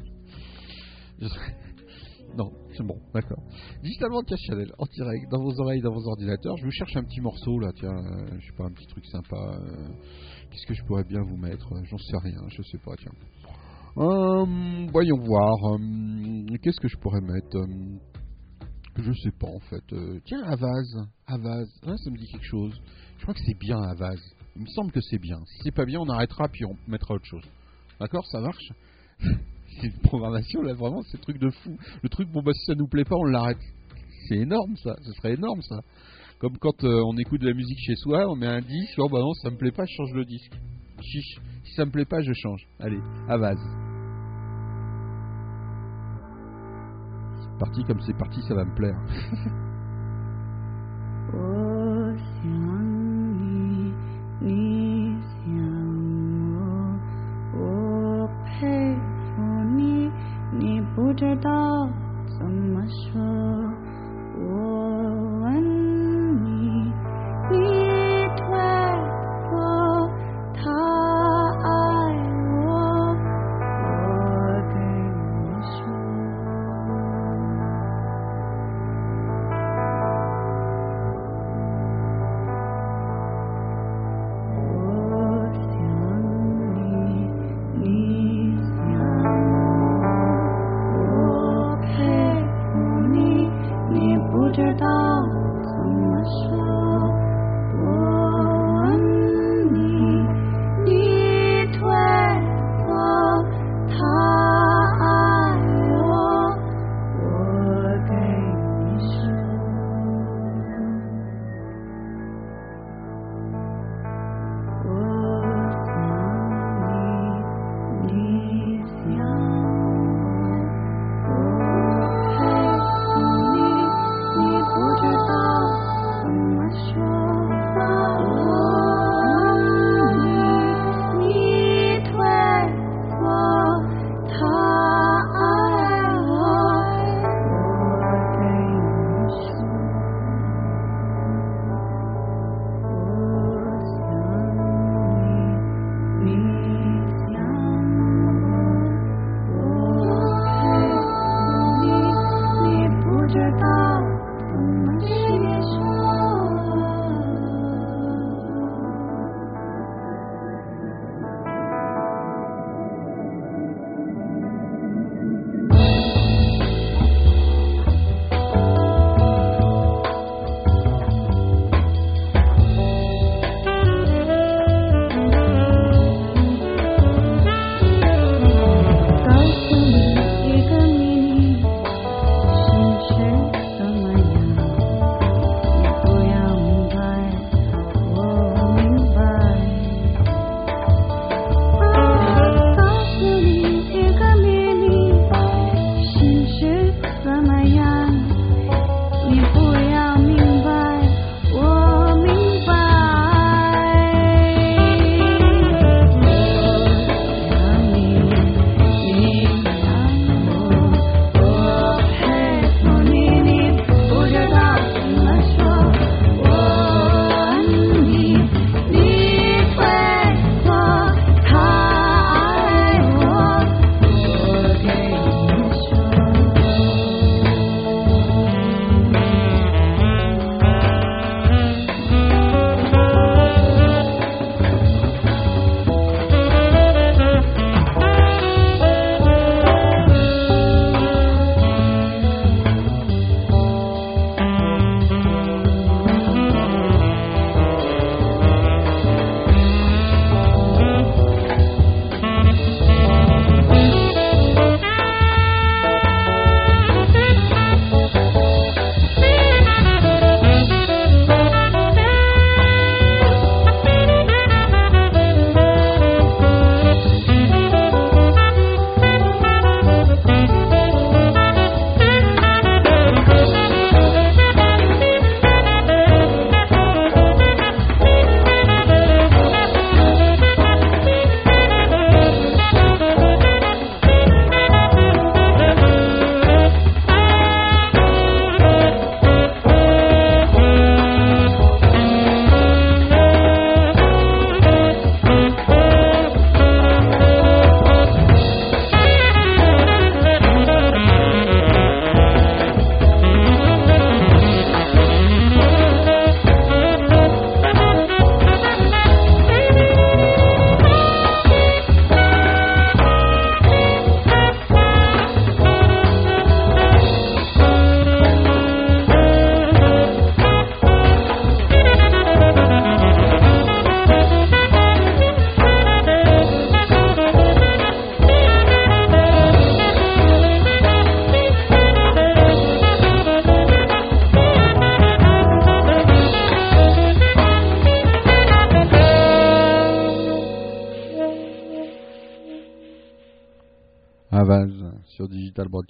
Non, c'est bon, d'accord. Digitalement Cash Channel en direct dans vos oreilles, dans vos ordinateurs. Je vous cherche un petit morceau là, tiens, euh, je sais pas, un petit truc sympa. euh, Qu'est-ce que je pourrais bien vous mettre? Euh, J'en sais rien, je sais pas, tiens. Hum, voyons voir. hum, Qu'est-ce que je pourrais mettre Hum, Je sais pas en fait. Euh, tiens, Avaz. Avaz. Ouais, ça me dit quelque chose. Je crois que c'est bien Avaz. Il me semble que c'est bien. Si c'est pas bien, on arrêtera puis on mettra autre chose. D'accord Ça marche? C'est une programmation là, vraiment, c'est truc de fou. Le truc, bon bah si ça nous plaît pas, on l'arrête. C'est énorme ça. Ce serait énorme ça. Comme quand euh, on écoute de la musique chez soi, on met un disque, oh bah non, ça me plaît pas, je change le disque. Si ça me plaît pas, je change. Allez, Avaz. C'est parti comme c'est parti, ça va me plaire. Oh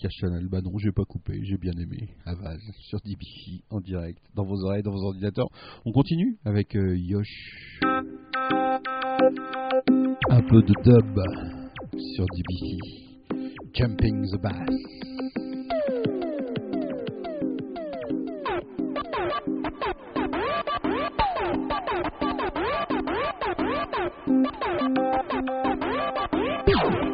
Cachan Alba. Non, j'ai pas coupé, j'ai bien aimé. Aval sur DBC en direct, dans vos oreilles, dans vos ordinateurs. On continue avec euh, Yosh. Un peu de dub sur DBC. Jumping the bass.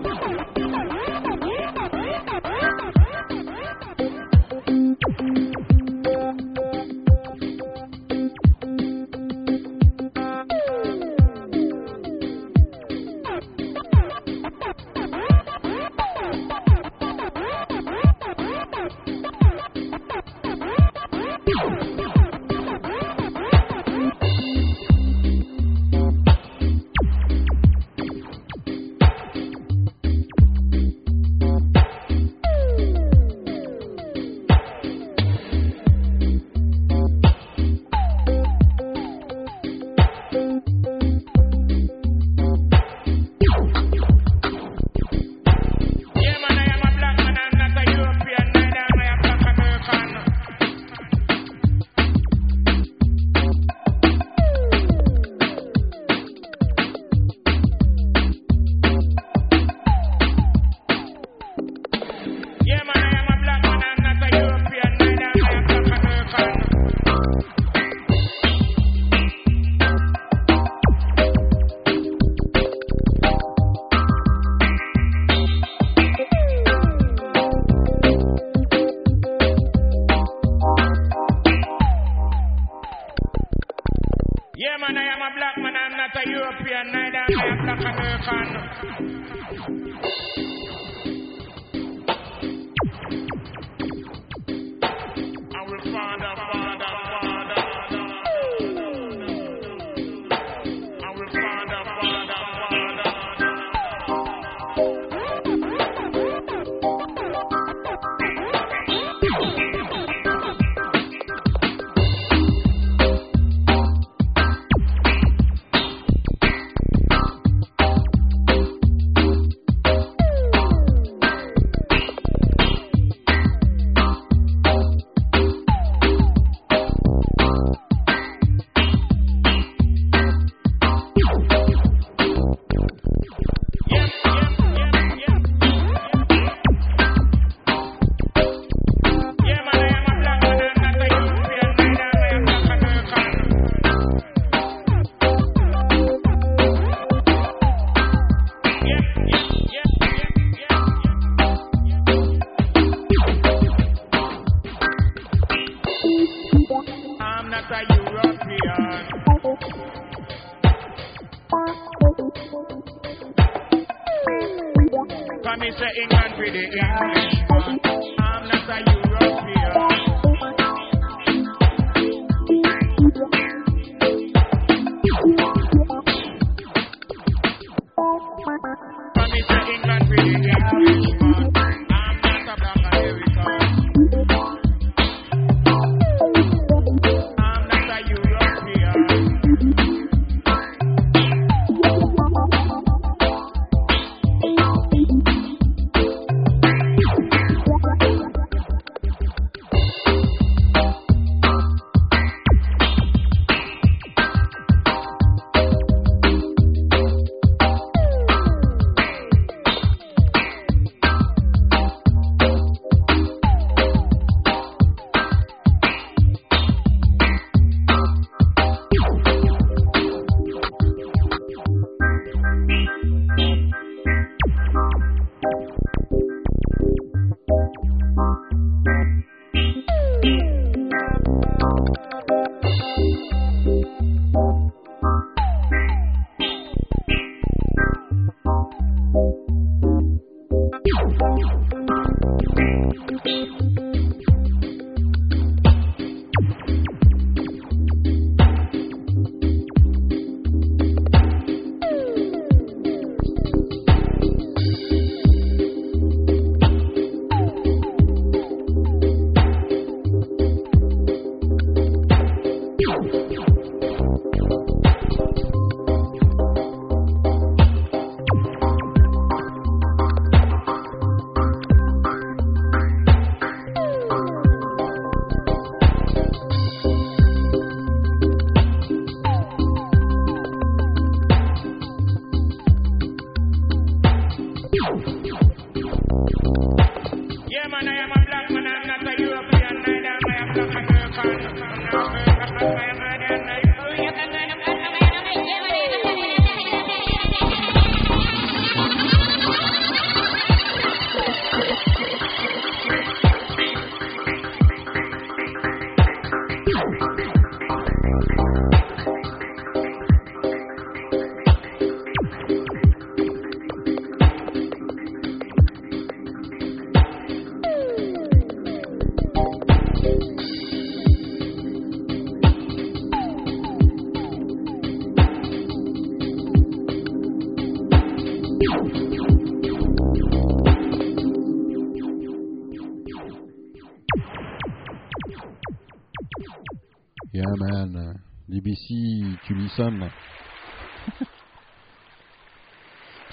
DBC, tu.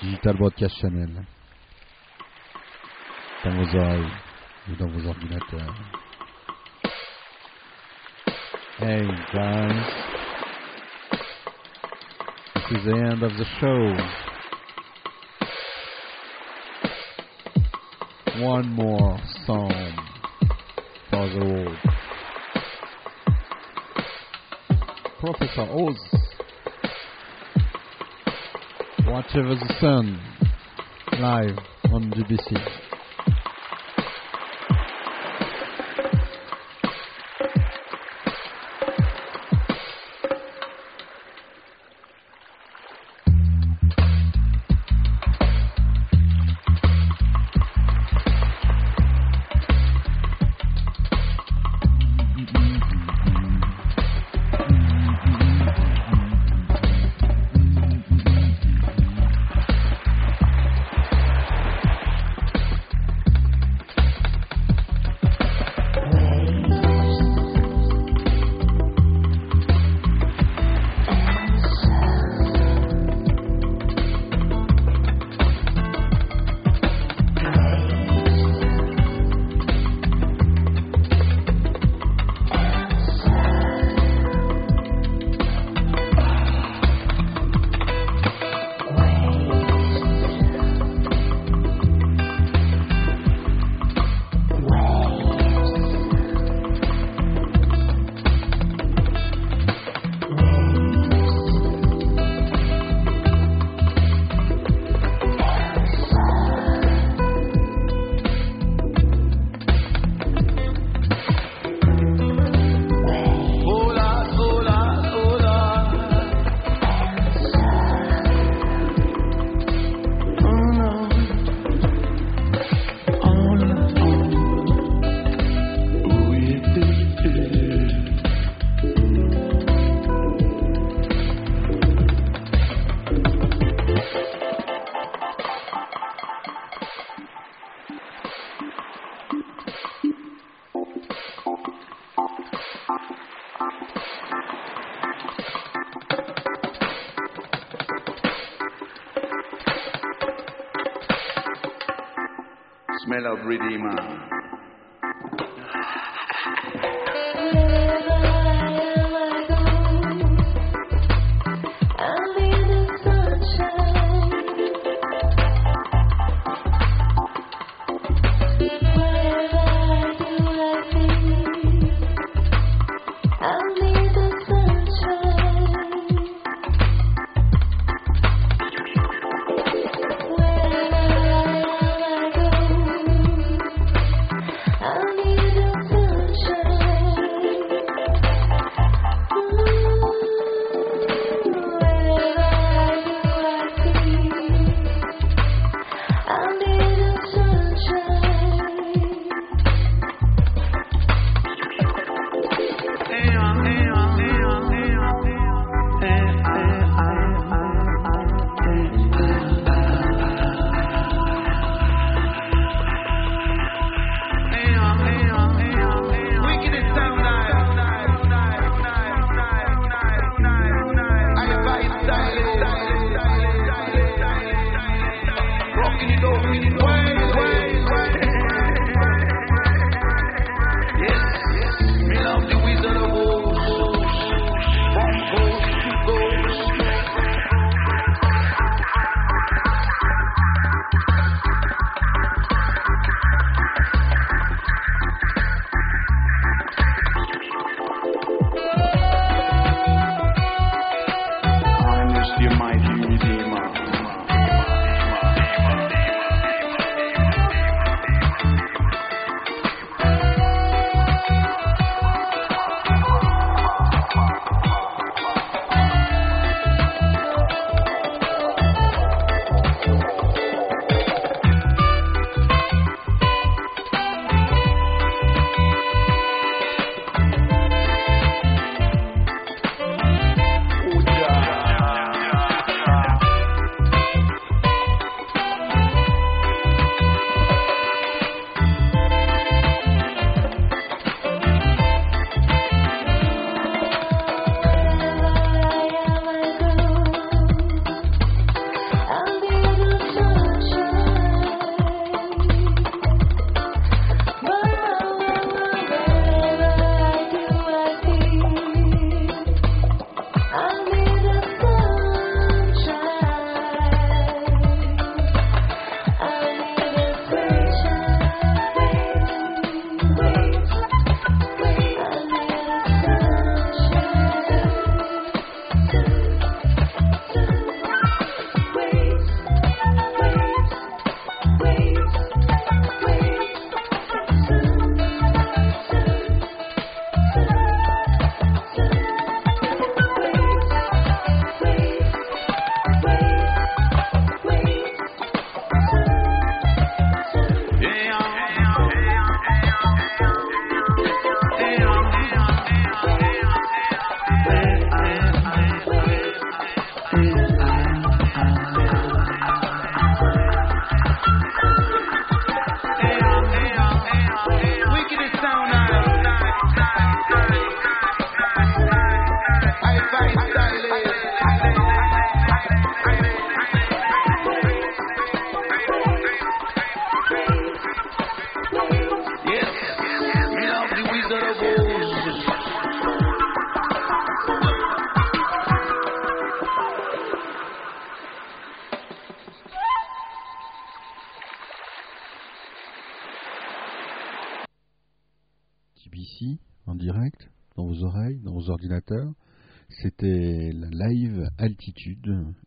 Digital Broadcast Channel. Dans vos oreilles ou dans vos ordinateurs. Hey guys. This is the end of the show. One more song for the world. Professor Oz. Whatever the Sun. Live on BBC.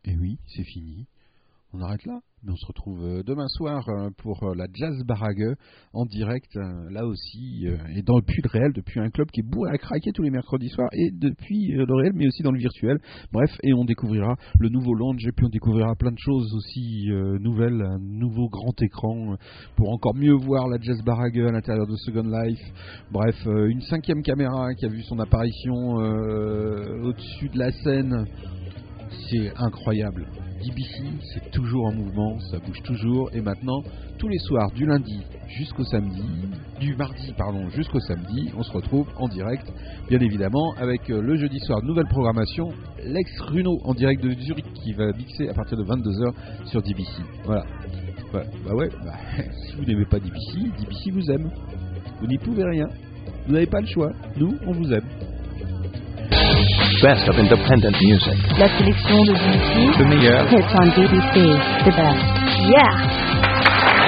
Et oui, c'est fini. On arrête là, mais on se retrouve euh, demain soir euh, pour euh, la Jazz Barague en direct, là aussi, et dans, le réel, depuis un club qui est bourré à craquer tous les mercredis soirs, et depuis le réel, mais aussi dans le virtuel. Bref, et on découvrira le nouveau lounge, et puis on découvrira plein de choses aussi nouvelles, un nouveau grand écran pour encore mieux voir la Jazz Barague à l'intérieur de Second Life. Bref, une cinquième caméra qui a vu son apparition au-dessus de la scène. C'est incroyable. DBC, c'est toujours en mouvement, ça bouge toujours. Et maintenant, tous les soirs, du lundi jusqu'au samedi, du mardi, pardon, jusqu'au samedi, on se retrouve en direct, bien évidemment, avec euh, le jeudi soir, nouvelle programmation, Lex Runo en direct de Zurich qui va mixer à partir de 22h sur DBC. Voilà. Bah, bah ouais, bah, si vous n'aimez pas DBC, DBC vous aime. Vous n'y pouvez rien. Vous n'avez pas le choix. Nous, on vous aime. Best of independent music. La sélection de BBC. Le meilleur. Hits on BBC. The best. Yeah.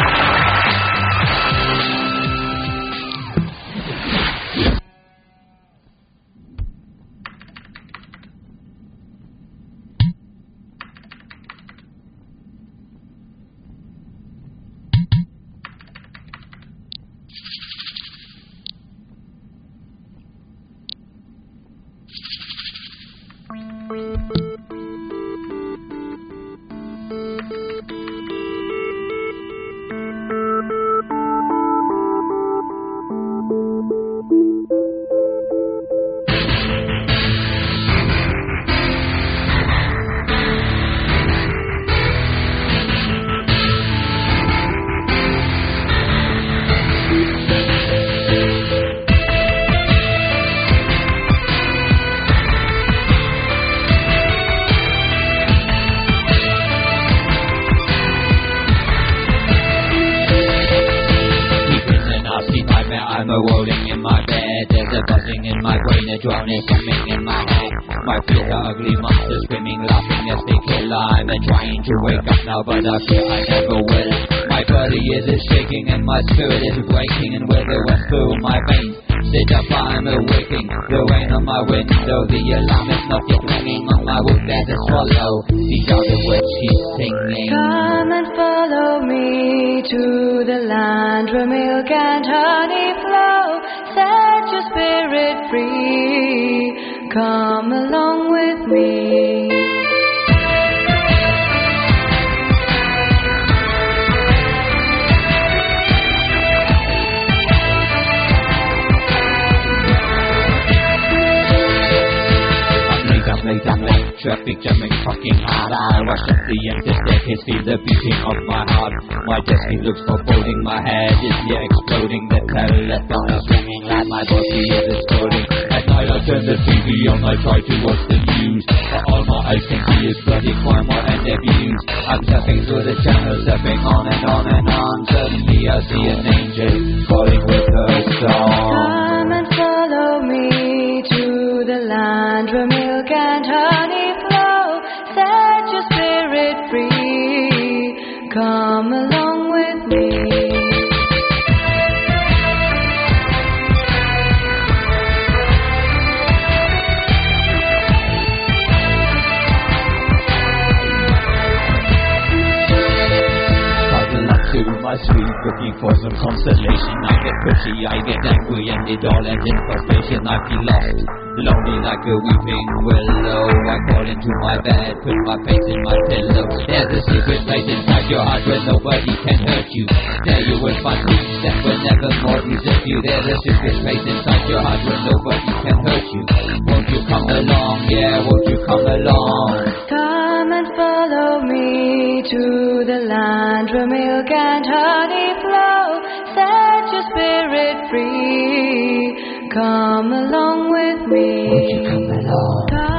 Now, I fear I never will My body is a shaking and my spirit is breaking And went through my veins Sit up, I'm awaking The rain on my window, the alarm is not yet ringing On my wood there's a swallow These are the words she's singing Come and follow me to the land where milk and honey flow. Set your spirit free. Come along with me. Traffic jamming fucking hard. I rush up the empty staircase, feel the beating of my heart. My destiny looks foreboding. My head is near exploding. The telephone is ringing like my body is exploding. At night I turn the TV on. I try to watch the news. But all my eyes can see is bloody crime, and abuse. I'm surfing through the channels, surfing on and on and on. Suddenly I see an angel calling with her song. Looking for some consolation. I get pushy, I get angry, and it all ends in frustration. I feel lost, lonely like a weeping willow. I crawl into my bed, put my face in my pillow. There's a secret place inside your heart where nobody can hurt you. There you will find peace that will never more you. There's a secret place inside your heart where nobody can hurt you. Won't you come along? Yeah, won't you come along? Come and follow me to the land where milk and honey free. Come along with me. Won't you come along?